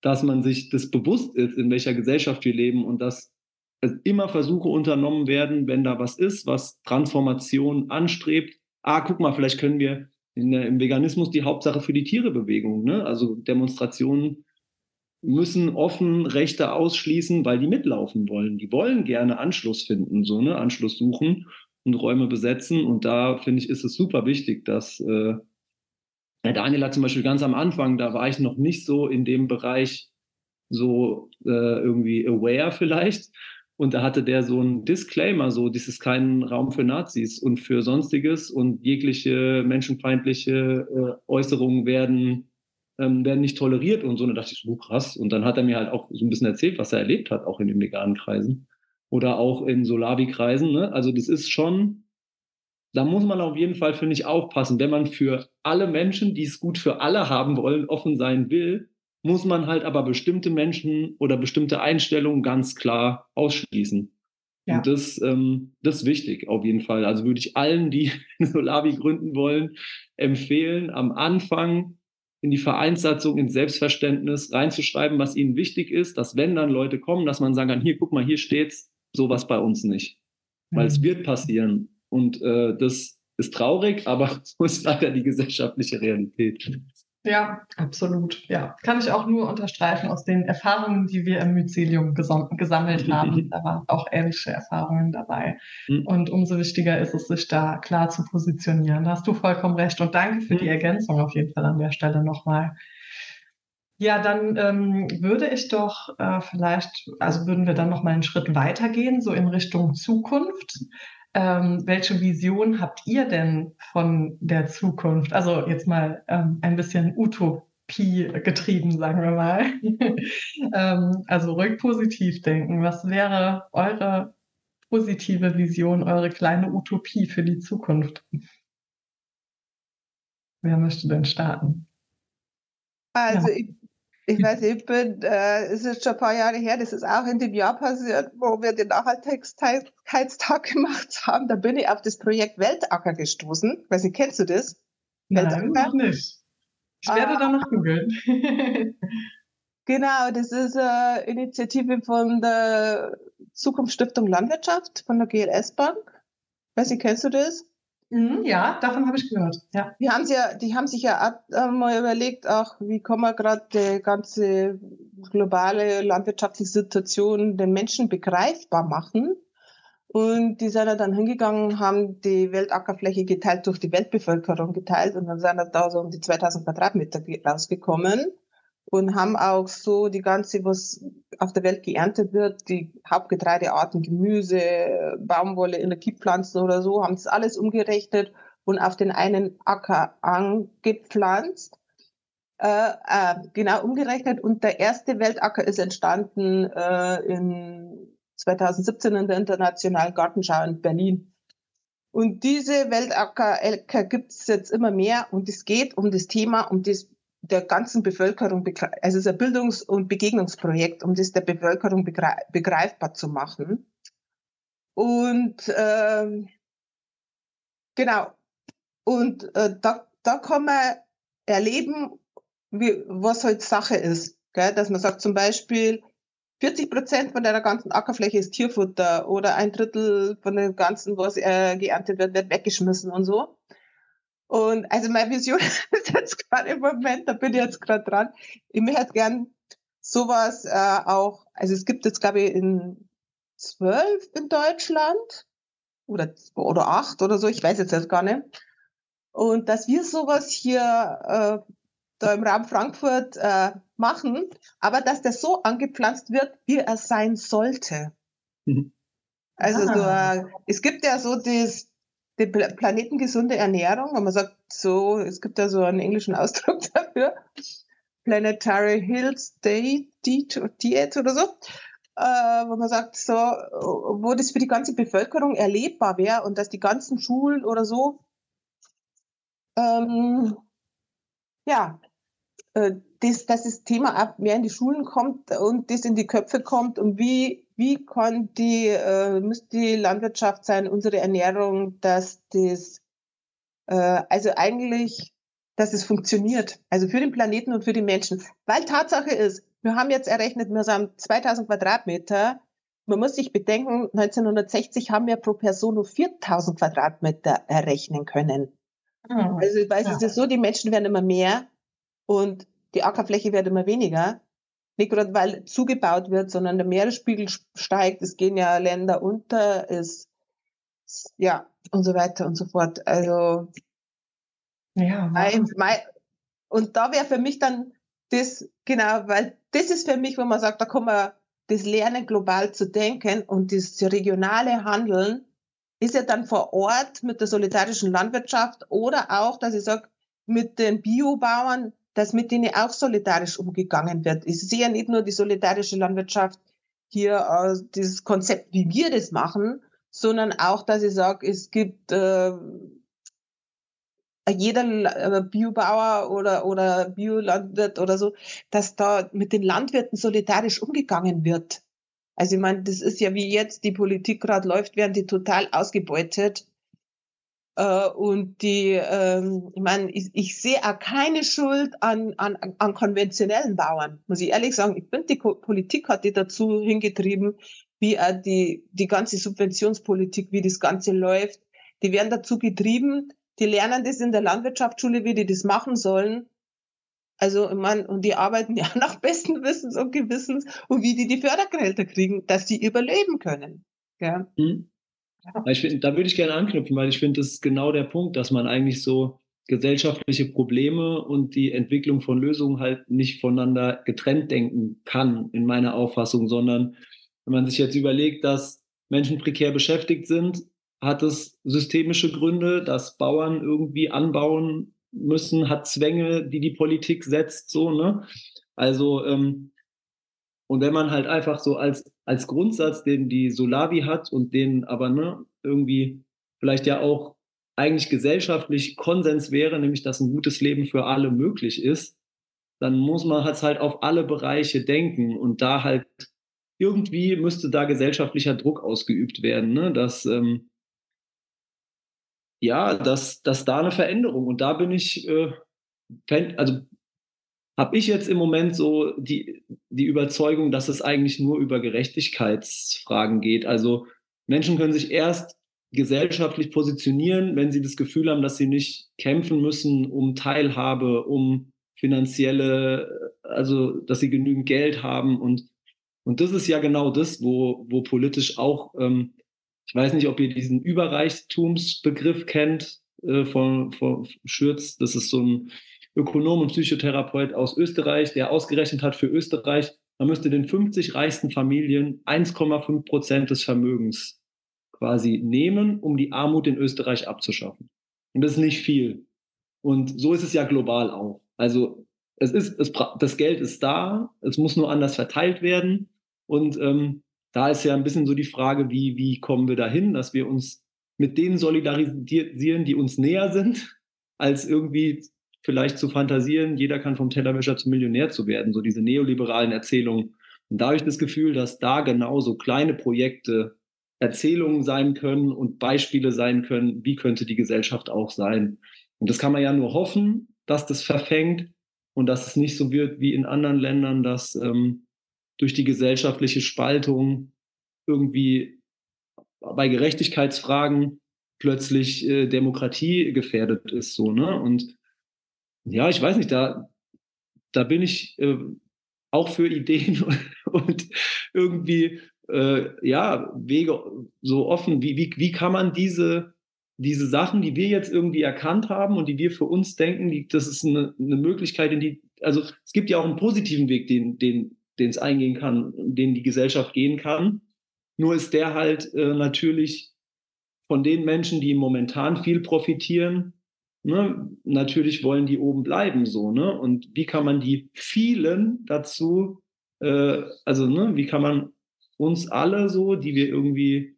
dass man sich das bewusst ist, in welcher Gesellschaft wir leben und dass es immer Versuche unternommen werden, wenn da was ist, was Transformation anstrebt. Ah, guck mal, vielleicht können wir der, im Veganismus die Hauptsache für die Tierebewegung, ne? also Demonstrationen müssen offen Rechte ausschließen, weil die mitlaufen wollen. Die wollen gerne Anschluss finden, so ne, Anschluss suchen und Räume besetzen. Und da finde ich, ist es super wichtig, dass äh, Daniel hat zum Beispiel ganz am Anfang, da war ich noch nicht so in dem Bereich so äh, irgendwie aware vielleicht. Und da hatte der so ein Disclaimer, so, dies ist kein Raum für Nazis und für Sonstiges und jegliche menschenfeindliche äh, Äußerungen werden, ähm, werden nicht toleriert und so. Und da dachte ich so, krass. Und dann hat er mir halt auch so ein bisschen erzählt, was er erlebt hat, auch in den veganen Kreisen oder auch in Solavi-Kreisen. Ne? Also das ist schon, da muss man auf jeden Fall, finde ich, aufpassen. Wenn man für alle Menschen, die es gut für alle haben wollen, offen sein will, muss man halt aber bestimmte Menschen oder bestimmte Einstellungen ganz klar ausschließen. Ja. Und das, ähm, das ist wichtig, auf jeden Fall. Also würde ich allen, die Solavi gründen wollen, empfehlen, am Anfang in die Vereinssatzung, ins Selbstverständnis reinzuschreiben, was ihnen wichtig ist, dass wenn dann Leute kommen, dass man sagen kann, hier, guck mal, hier steht's, sowas bei uns nicht. Weil mhm. es wird passieren. Und äh, das ist traurig, aber so ist leider die gesellschaftliche Realität. Ja, absolut. Ja, kann ich auch nur unterstreichen aus den Erfahrungen, die wir im Mycelium gesammelt haben. Da waren auch ähnliche Erfahrungen dabei. Mhm. Und umso wichtiger ist es, sich da klar zu positionieren. Da hast du vollkommen recht. Und danke für die mhm. Ergänzung auf jeden Fall an der Stelle nochmal. Ja, dann ähm, würde ich doch äh, vielleicht, also würden wir dann noch mal einen Schritt weitergehen, so in Richtung Zukunft. Ähm, welche Vision habt ihr denn von der Zukunft? Also jetzt mal ähm, ein bisschen Utopie getrieben, sagen wir mal. ähm, also ruhig positiv denken. Was wäre eure positive Vision, eure kleine Utopie für die Zukunft? Wer möchte denn starten? Also ja. ich ich weiß, ich bin, äh, es ist schon ein paar Jahre her, das ist auch in dem Jahr passiert, wo wir den Nachhaltigkeitstag gemacht haben. Da bin ich auf das Projekt Weltacker gestoßen. Weiß nicht, kennst du das? Nein, noch nicht. Ich werde ah, da noch googeln. genau, das ist eine Initiative von der Zukunftsstiftung Landwirtschaft, von der GLS Bank. Weiß nicht, kennst du das? Mhm, ja, davon habe ich gehört. Ja. Die haben, ja, die haben sich ja mal überlegt, auch wie kann man gerade die ganze globale landwirtschaftliche Situation den Menschen begreifbar machen. Und die sind dann hingegangen, haben die Weltackerfläche geteilt durch die Weltbevölkerung geteilt und dann sind da so um die 2000 Quadratmeter rausgekommen und haben auch so die ganze, was auf der Welt geerntet wird, die Hauptgetreidearten, Gemüse, Baumwolle, Energiepflanzen oder so, haben das alles umgerechnet und auf den einen Acker angepflanzt. Äh, äh, genau umgerechnet und der erste Weltacker ist entstanden äh, in 2017 in der Internationalen Gartenschau in Berlin. Und diese Weltacker gibt es jetzt immer mehr und es geht um das Thema, um das der ganzen Bevölkerung, also es ist ein Bildungs- und Begegnungsprojekt, um das der Bevölkerung begreifbar zu machen. Und ähm, genau, und äh, da, da kann man erleben, wie, was halt Sache ist. Gell? Dass man sagt zum Beispiel, 40 Prozent von der ganzen Ackerfläche ist Tierfutter oder ein Drittel von dem ganzen, was äh, geerntet wird, wird weggeschmissen und so. Und also meine Vision ist jetzt gerade im Moment, da bin ich jetzt gerade dran. Ich möchte gern sowas äh, auch, also es gibt jetzt, glaube ich, in zwölf in Deutschland oder, oder acht oder so, ich weiß jetzt, jetzt gar nicht. Und dass wir sowas hier äh, da im Raum Frankfurt äh, machen, aber dass der so angepflanzt wird, wie er sein sollte. Mhm. Also ah. so, äh, es gibt ja so das, die planetengesunde Ernährung, wenn man sagt so, es gibt ja so einen englischen Ausdruck dafür, Planetary Hills Day Diet oder so, äh, wo man sagt so, wo das für die ganze Bevölkerung erlebbar wäre und dass die ganzen Schulen oder so ähm, ja, äh, das, dass das Thema mehr in die Schulen kommt und das in die Köpfe kommt und wie, wie kann die, äh, müsste die Landwirtschaft sein, unsere Ernährung, dass das, äh, also eigentlich, dass es funktioniert, also für den Planeten und für die Menschen. Weil Tatsache ist, wir haben jetzt errechnet, wir haben 2000 Quadratmeter. Man muss sich bedenken, 1960 haben wir pro Person nur 4000 Quadratmeter errechnen können. Mhm. Also, weil ja. es ist so, die Menschen werden immer mehr und die Ackerfläche wird immer weniger. Nicht gerade, weil zugebaut wird, sondern der Meeresspiegel steigt, es gehen ja Länder unter, es, ja, und so weiter und so fort. Also, ja, mein, mein, und da wäre für mich dann das, genau, weil das ist für mich, wo man sagt, da kann man das Lernen global zu denken und das regionale Handeln ist ja dann vor Ort mit der solidarischen Landwirtschaft oder auch, dass ich sage, mit den Biobauern, dass mit denen auch solidarisch umgegangen wird. Ich sehe ja nicht nur die solidarische Landwirtschaft hier, äh, dieses Konzept, wie wir das machen, sondern auch, dass ich sage, es gibt äh, jeder Biobauer oder, oder Biolandwirt oder so, dass da mit den Landwirten solidarisch umgegangen wird. Also ich meine, das ist ja wie jetzt die Politik gerade läuft, werden die total ausgebeutet. Äh, und die, ähm, ich meine, ich, ich sehe auch keine Schuld an, an, an konventionellen Bauern, muss ich ehrlich sagen. Ich finde, die Politik hat die dazu hingetrieben, wie auch die, die ganze Subventionspolitik, wie das Ganze läuft. Die werden dazu getrieben, die lernen das in der Landwirtschaftsschule, wie die das machen sollen. Also, ich meine, und die arbeiten ja nach bestem Wissens und Gewissens und wie die die Fördergelder kriegen, dass die überleben können. Ja. Hm. Ich find, da würde ich gerne anknüpfen, weil ich finde, das ist genau der Punkt, dass man eigentlich so gesellschaftliche Probleme und die Entwicklung von Lösungen halt nicht voneinander getrennt denken kann, in meiner Auffassung, sondern wenn man sich jetzt überlegt, dass Menschen prekär beschäftigt sind, hat es systemische Gründe, dass Bauern irgendwie anbauen müssen, hat Zwänge, die die Politik setzt, so, ne? Also, ähm, und wenn man halt einfach so als, als Grundsatz, den die Solavi hat und den aber, ne, irgendwie vielleicht ja auch eigentlich gesellschaftlich Konsens wäre, nämlich dass ein gutes Leben für alle möglich ist, dann muss man halt auf alle Bereiche denken und da halt irgendwie müsste da gesellschaftlicher Druck ausgeübt werden, ne? dass ähm, ja, dass, dass da eine Veränderung und da bin ich, äh, also habe ich jetzt im Moment so die, die Überzeugung, dass es eigentlich nur über Gerechtigkeitsfragen geht. Also Menschen können sich erst gesellschaftlich positionieren, wenn sie das Gefühl haben, dass sie nicht kämpfen müssen um Teilhabe, um finanzielle, also dass sie genügend Geld haben und und das ist ja genau das, wo, wo politisch auch ähm, ich weiß nicht, ob ihr diesen Überreichtumsbegriff kennt äh, von, von Schürz. Das ist so ein Ökonom und Psychotherapeut aus Österreich, der ausgerechnet hat für Österreich, man müsste den 50 reichsten Familien 1,5 Prozent des Vermögens quasi nehmen, um die Armut in Österreich abzuschaffen. Und das ist nicht viel. Und so ist es ja global auch. Also es ist, es, das Geld ist da, es muss nur anders verteilt werden. Und ähm, da ist ja ein bisschen so die Frage, wie, wie kommen wir dahin, dass wir uns mit denen solidarisieren, die uns näher sind, als irgendwie vielleicht zu fantasieren, jeder kann vom Tellerwäscher zum Millionär zu werden, so diese neoliberalen Erzählungen. Und da habe ich das Gefühl, dass da genauso kleine Projekte Erzählungen sein können und Beispiele sein können, wie könnte die Gesellschaft auch sein. Und das kann man ja nur hoffen, dass das verfängt und dass es nicht so wird wie in anderen Ländern, dass ähm, durch die gesellschaftliche Spaltung irgendwie bei Gerechtigkeitsfragen plötzlich äh, Demokratie gefährdet ist, so, ne? Und ja, ich weiß nicht, da, da bin ich äh, auch für Ideen und irgendwie, äh, ja, Wege so offen. Wie, wie, wie kann man diese, diese Sachen, die wir jetzt irgendwie erkannt haben und die wir für uns denken, die, das ist eine, eine Möglichkeit, in die, also es gibt ja auch einen positiven Weg, den, den, den es eingehen kann, den die Gesellschaft gehen kann. Nur ist der halt äh, natürlich von den Menschen, die momentan viel profitieren, ne, natürlich wollen die oben bleiben so, ne? Und wie kann man die vielen dazu, äh, also ne, wie kann man uns alle so, die wir irgendwie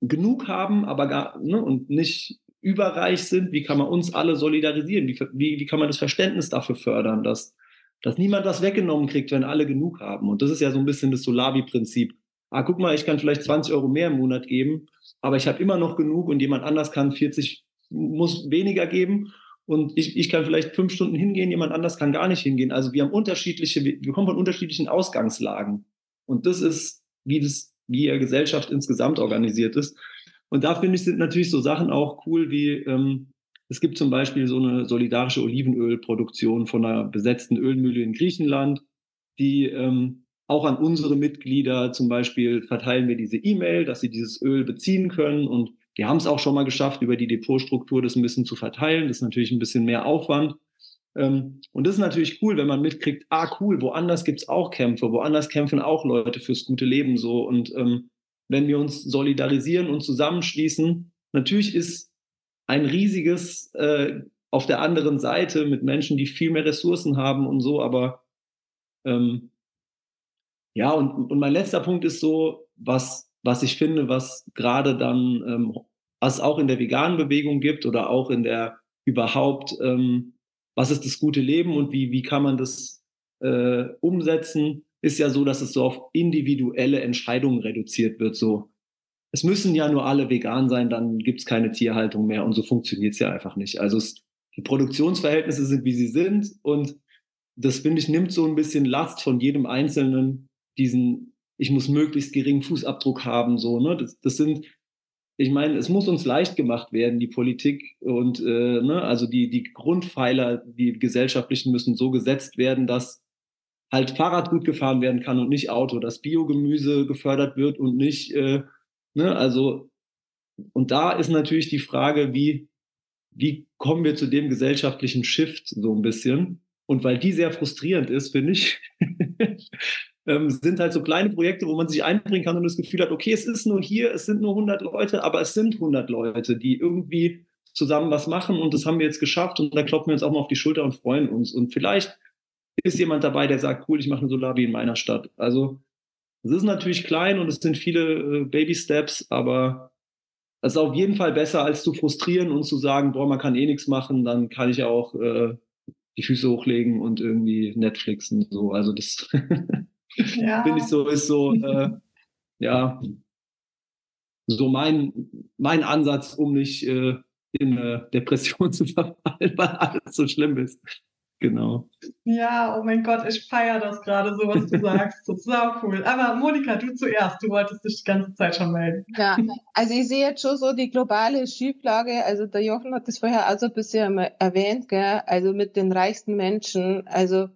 genug haben, aber gar ne, und nicht überreich sind, wie kann man uns alle solidarisieren? Wie, wie, wie kann man das Verständnis dafür fördern, dass, dass niemand was weggenommen kriegt, wenn alle genug haben? Und das ist ja so ein bisschen das Solavi-Prinzip. Ah, guck mal, ich kann vielleicht 20 Euro mehr im Monat geben, aber ich habe immer noch genug und jemand anders kann 40, muss weniger geben und ich, ich kann vielleicht fünf Stunden hingehen, jemand anders kann gar nicht hingehen. Also wir haben unterschiedliche, wir kommen von unterschiedlichen Ausgangslagen. Und das ist, wie das, wie ja Gesellschaft insgesamt organisiert ist. Und da finde ich, sind natürlich so Sachen auch cool wie, ähm, es gibt zum Beispiel so eine solidarische Olivenölproduktion von einer besetzten Ölmühle in Griechenland, die ähm, auch an unsere Mitglieder zum Beispiel verteilen wir diese E-Mail, dass sie dieses Öl beziehen können. Und wir haben es auch schon mal geschafft, über die Depotstruktur das ein bisschen zu verteilen. Das ist natürlich ein bisschen mehr Aufwand. Ähm, und das ist natürlich cool, wenn man mitkriegt, ah cool, woanders gibt's auch Kämpfe, woanders kämpfen auch Leute fürs gute Leben so. Und ähm, wenn wir uns solidarisieren und zusammenschließen, natürlich ist ein riesiges äh, auf der anderen Seite mit Menschen, die viel mehr Ressourcen haben und so, aber ähm, ja, und, und mein letzter Punkt ist so, was, was ich finde, was gerade dann, ähm, was auch in der veganen Bewegung gibt oder auch in der überhaupt ähm, was ist das gute Leben und wie, wie kann man das äh, umsetzen, ist ja so, dass es so auf individuelle Entscheidungen reduziert wird. So, es müssen ja nur alle vegan sein, dann gibt es keine Tierhaltung mehr und so funktioniert es ja einfach nicht. Also es, die Produktionsverhältnisse sind, wie sie sind und das, finde ich, nimmt so ein bisschen Last von jedem Einzelnen, diesen, ich muss möglichst geringen Fußabdruck haben, so, ne? Das, das sind ich meine, es muss uns leicht gemacht werden, die Politik und äh, ne, also die, die Grundpfeiler, die gesellschaftlichen müssen so gesetzt werden, dass halt Fahrrad gut gefahren werden kann und nicht Auto, dass Biogemüse gefördert wird und nicht, äh, ne, also und da ist natürlich die Frage, wie, wie kommen wir zu dem gesellschaftlichen Shift so ein bisschen? Und weil die sehr frustrierend ist, finde ich, ähm, sind halt so kleine Projekte, wo man sich einbringen kann und das Gefühl hat, okay, es ist nur hier, es sind nur 100 Leute, aber es sind 100 Leute, die irgendwie zusammen was machen und das haben wir jetzt geschafft und da klopfen wir uns auch mal auf die Schulter und freuen uns. Und vielleicht ist jemand dabei, der sagt, cool, ich mache eine Solavi in meiner Stadt. Also es ist natürlich klein und es sind viele äh, Baby-Steps, aber es ist auf jeden Fall besser, als zu frustrieren und zu sagen, boah, man kann eh nichts machen, dann kann ich auch äh, die Füße hochlegen und irgendwie Netflixen. So. Also das ja. finde ich so, ist so, äh, ja, so mein, mein Ansatz, um nicht äh, in eine Depression zu verfallen, weil alles so schlimm ist. Genau. Ja, oh mein Gott, ich feiere das gerade so, was du sagst. Das ist auch cool. Aber Monika, du zuerst. Du wolltest dich die ganze Zeit schon melden. Ja, also ich sehe jetzt schon so die globale Schieflage. Also der Jochen hat das vorher also ein bisschen erwähnt, gell? also mit den reichsten Menschen. Also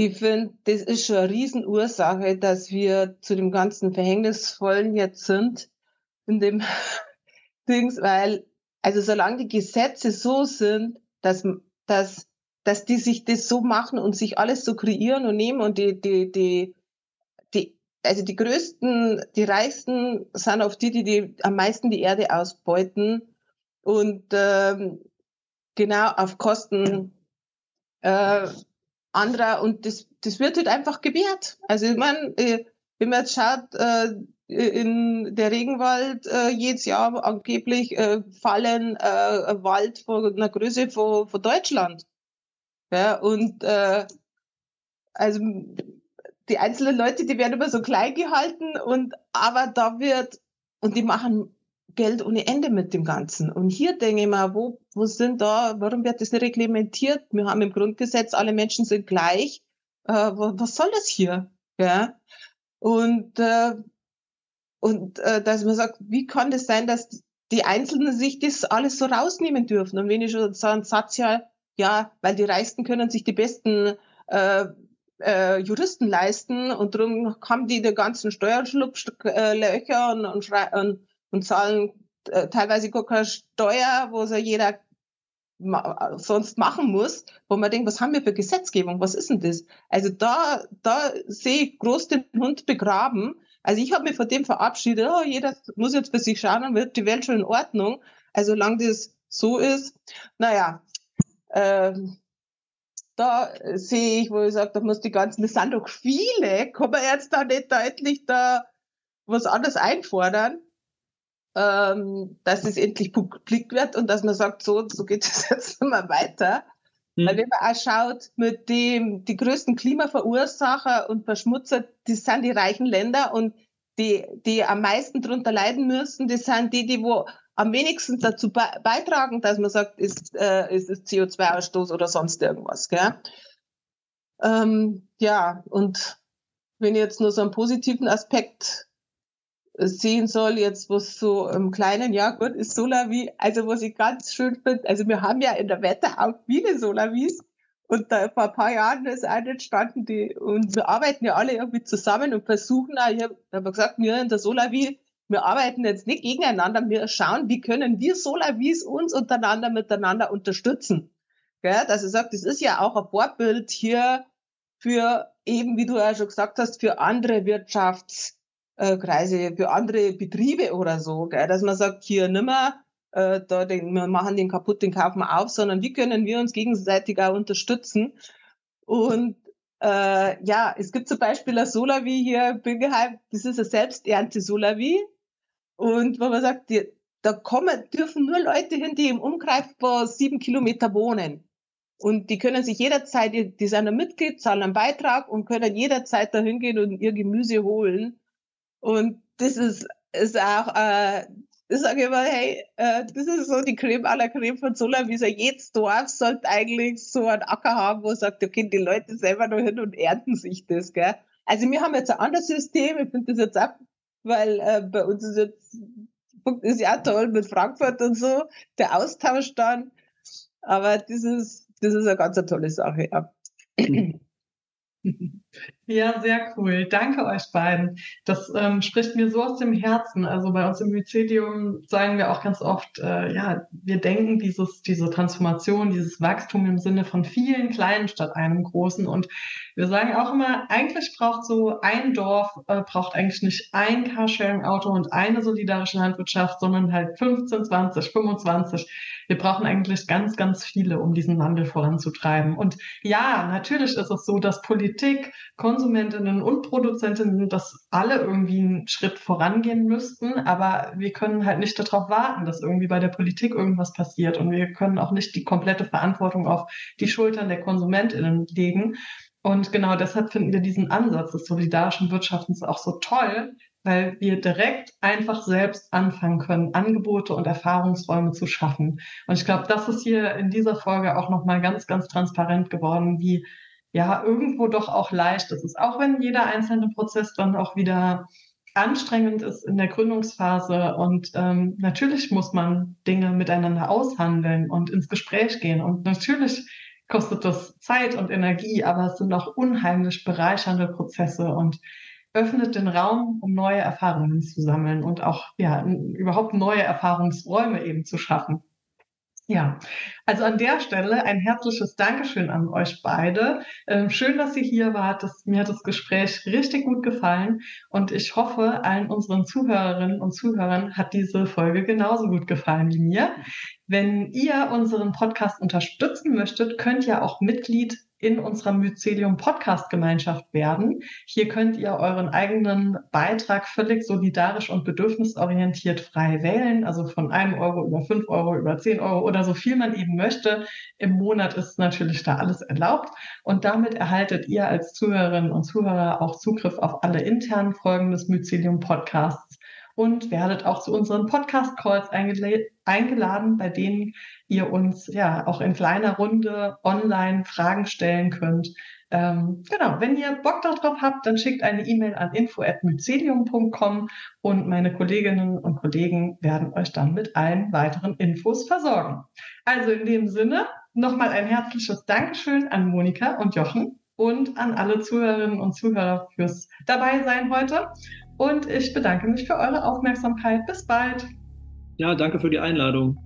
ich finde, das ist schon eine Riesenursache, dass wir zu dem ganzen Verhängnisvollen jetzt sind, in dem Dings, weil, also solange die Gesetze so sind, dass, dass, dass die sich das so machen und sich alles so kreieren und nehmen und die, die, die, die, also die größten, die reichsten sind auf die, die, die am meisten die Erde ausbeuten und ähm, genau auf Kosten äh, anderer und das, das wird halt einfach gewährt. Also ich meine, äh, wenn man jetzt schaut, äh, in der Regenwald äh, jedes Jahr angeblich äh, fallen äh, Wald von einer Größe von, von Deutschland. Ja, und äh, also die einzelnen Leute, die werden immer so klein gehalten und aber da wird und die machen Geld ohne Ende mit dem Ganzen. Und hier denke ich mal, wo, wo sind da, warum wird das nicht reglementiert? Wir haben im Grundgesetz, alle Menschen sind gleich. Äh, was soll das hier? Ja. Und, äh, und äh, dass man sagt, wie kann das sein, dass die Einzelnen sich das alles so rausnehmen dürfen? Und wenn ich schon so einen Satz ja, ja, weil die Reichsten können sich die besten äh, äh, Juristen leisten und darum haben die die ganzen Steuerschlupflöcher und, und, und, und zahlen äh, teilweise gar keine Steuer, wo so jeder ma sonst machen muss, wo man denkt, was haben wir für Gesetzgebung, was ist denn das? Also da, da sehe ich groß den Hund begraben. Also ich habe mich von dem verabschiedet, oh, jeder muss jetzt für sich schauen, dann wird die Welt schon in Ordnung. Also solange das so ist, naja, ähm, da sehe ich, wo ich sage, da muss die ganzen, das sind doch viele, kann man jetzt da nicht deutlich da was anderes einfordern, ähm, dass es endlich publik wird und dass man sagt, so, so geht es jetzt immer weiter. Mhm. Weil wenn man auch schaut, mit dem, die größten Klimaverursacher und Verschmutzer, das sind die reichen Länder und die, die am meisten darunter leiden müssen, das sind die, die wo am wenigsten dazu be beitragen, dass man sagt, ist, äh, ist, ist CO2-Ausstoß oder sonst irgendwas. Gell? Ähm, ja, und wenn ich jetzt nur so einen positiven Aspekt sehen soll, jetzt was so im Kleinen, ja gut, ist Solavi, also was ich ganz schön finde, also wir haben ja in der Wette auch viele Solavis und da vor ein paar Jahren ist eine entstanden, die, und wir arbeiten ja alle irgendwie zusammen und versuchen auch, ich habe hab gesagt, wir in der Solavi, wir arbeiten jetzt nicht gegeneinander, wir schauen, wie können wir Solavis uns untereinander miteinander unterstützen. Gell? Dass ich sage, das ist ja auch ein Vorbild hier für eben, wie du ja schon gesagt hast, für andere Wirtschaftskreise, für andere Betriebe oder so, gell? dass man sagt, hier nimmer, äh, da den, wir machen den kaputt, den kaufen wir auf, sondern wie können wir uns gegenseitig auch unterstützen. Und äh, ja, es gibt zum Beispiel ein Solavi hier in Bingeheim, das ist ein Selbsternte-Solavi. Und wo man sagt, die, da kommen, dürfen nur Leute hin, die im Umkreis sieben Kilometer wohnen. Und die können sich jederzeit, die sind ein Mitglied, zahlen einen Beitrag und können jederzeit da hingehen und ihr Gemüse holen. Und das ist, ist auch, äh, ich sage immer, hey, äh, das ist so die Creme la Creme von Solavisa. Jedes Dorf sollte eigentlich so einen Acker haben, wo sagt, okay, die Leute selber noch hin und ernten sich das, gell. Also wir haben jetzt ein anderes System, ich finde das jetzt auch weil äh, bei uns ist jetzt ist ja toll mit Frankfurt und so, der Austausch dann. Aber das ist, das ist eine ganz tolle Sache, ja. Ja, sehr cool. Danke euch beiden. Das ähm, spricht mir so aus dem Herzen. Also bei uns im Mycelium sagen wir auch ganz oft, äh, ja, wir denken dieses, diese Transformation, dieses Wachstum im Sinne von vielen kleinen statt einem großen. Und wir sagen auch immer, eigentlich braucht so ein Dorf, äh, braucht eigentlich nicht ein Carsharing-Auto und eine solidarische Landwirtschaft, sondern halt 15, 20, 25 wir brauchen eigentlich ganz, ganz viele, um diesen Wandel voranzutreiben. Und ja, natürlich ist es so, dass Politik, Konsumentinnen und Produzentinnen das alle irgendwie einen Schritt vorangehen müssten, aber wir können halt nicht darauf warten, dass irgendwie bei der Politik irgendwas passiert und wir können auch nicht die komplette Verantwortung auf die Schultern der Konsumentinnen legen. Und genau deshalb finden wir diesen Ansatz des solidarischen Wirtschaftens auch so toll, weil wir direkt einfach selbst anfangen können, Angebote und Erfahrungsräume zu schaffen. Und ich glaube, das ist hier in dieser Folge auch nochmal ganz, ganz transparent geworden, wie ja irgendwo doch auch leicht ist es, auch wenn jeder einzelne Prozess dann auch wieder anstrengend ist in der Gründungsphase und ähm, natürlich muss man Dinge miteinander aushandeln und ins Gespräch gehen und natürlich kostet das Zeit und Energie, aber es sind auch unheimlich bereichernde Prozesse und öffnet den Raum, um neue Erfahrungen zu sammeln und auch ja, überhaupt neue Erfahrungsräume eben zu schaffen. Ja, also an der Stelle ein herzliches Dankeschön an euch beide. Ähm, schön, dass ihr hier wart. Mir hat das Gespräch richtig gut gefallen und ich hoffe, allen unseren Zuhörerinnen und Zuhörern hat diese Folge genauso gut gefallen wie mir. Wenn ihr unseren Podcast unterstützen möchtet, könnt ihr auch Mitglied in unserer Mycelium Podcast Gemeinschaft werden. Hier könnt ihr euren eigenen Beitrag völlig solidarisch und bedürfnisorientiert frei wählen, also von einem Euro über fünf Euro über zehn Euro oder so viel man eben möchte. Im Monat ist natürlich da alles erlaubt und damit erhaltet ihr als Zuhörerinnen und Zuhörer auch Zugriff auf alle internen Folgen des Mycelium Podcasts und werdet auch zu unseren Podcast-Calls eingeladen, bei denen ihr uns ja auch in kleiner Runde online Fragen stellen könnt. Ähm, genau, wenn ihr Bock darauf habt, dann schickt eine E-Mail an info.mycelium.com und meine Kolleginnen und Kollegen werden euch dann mit allen weiteren Infos versorgen. Also in dem Sinne nochmal ein herzliches Dankeschön an Monika und Jochen und an alle Zuhörerinnen und Zuhörer fürs Dabeisein heute. Und ich bedanke mich für eure Aufmerksamkeit. Bis bald. Ja, danke für die Einladung.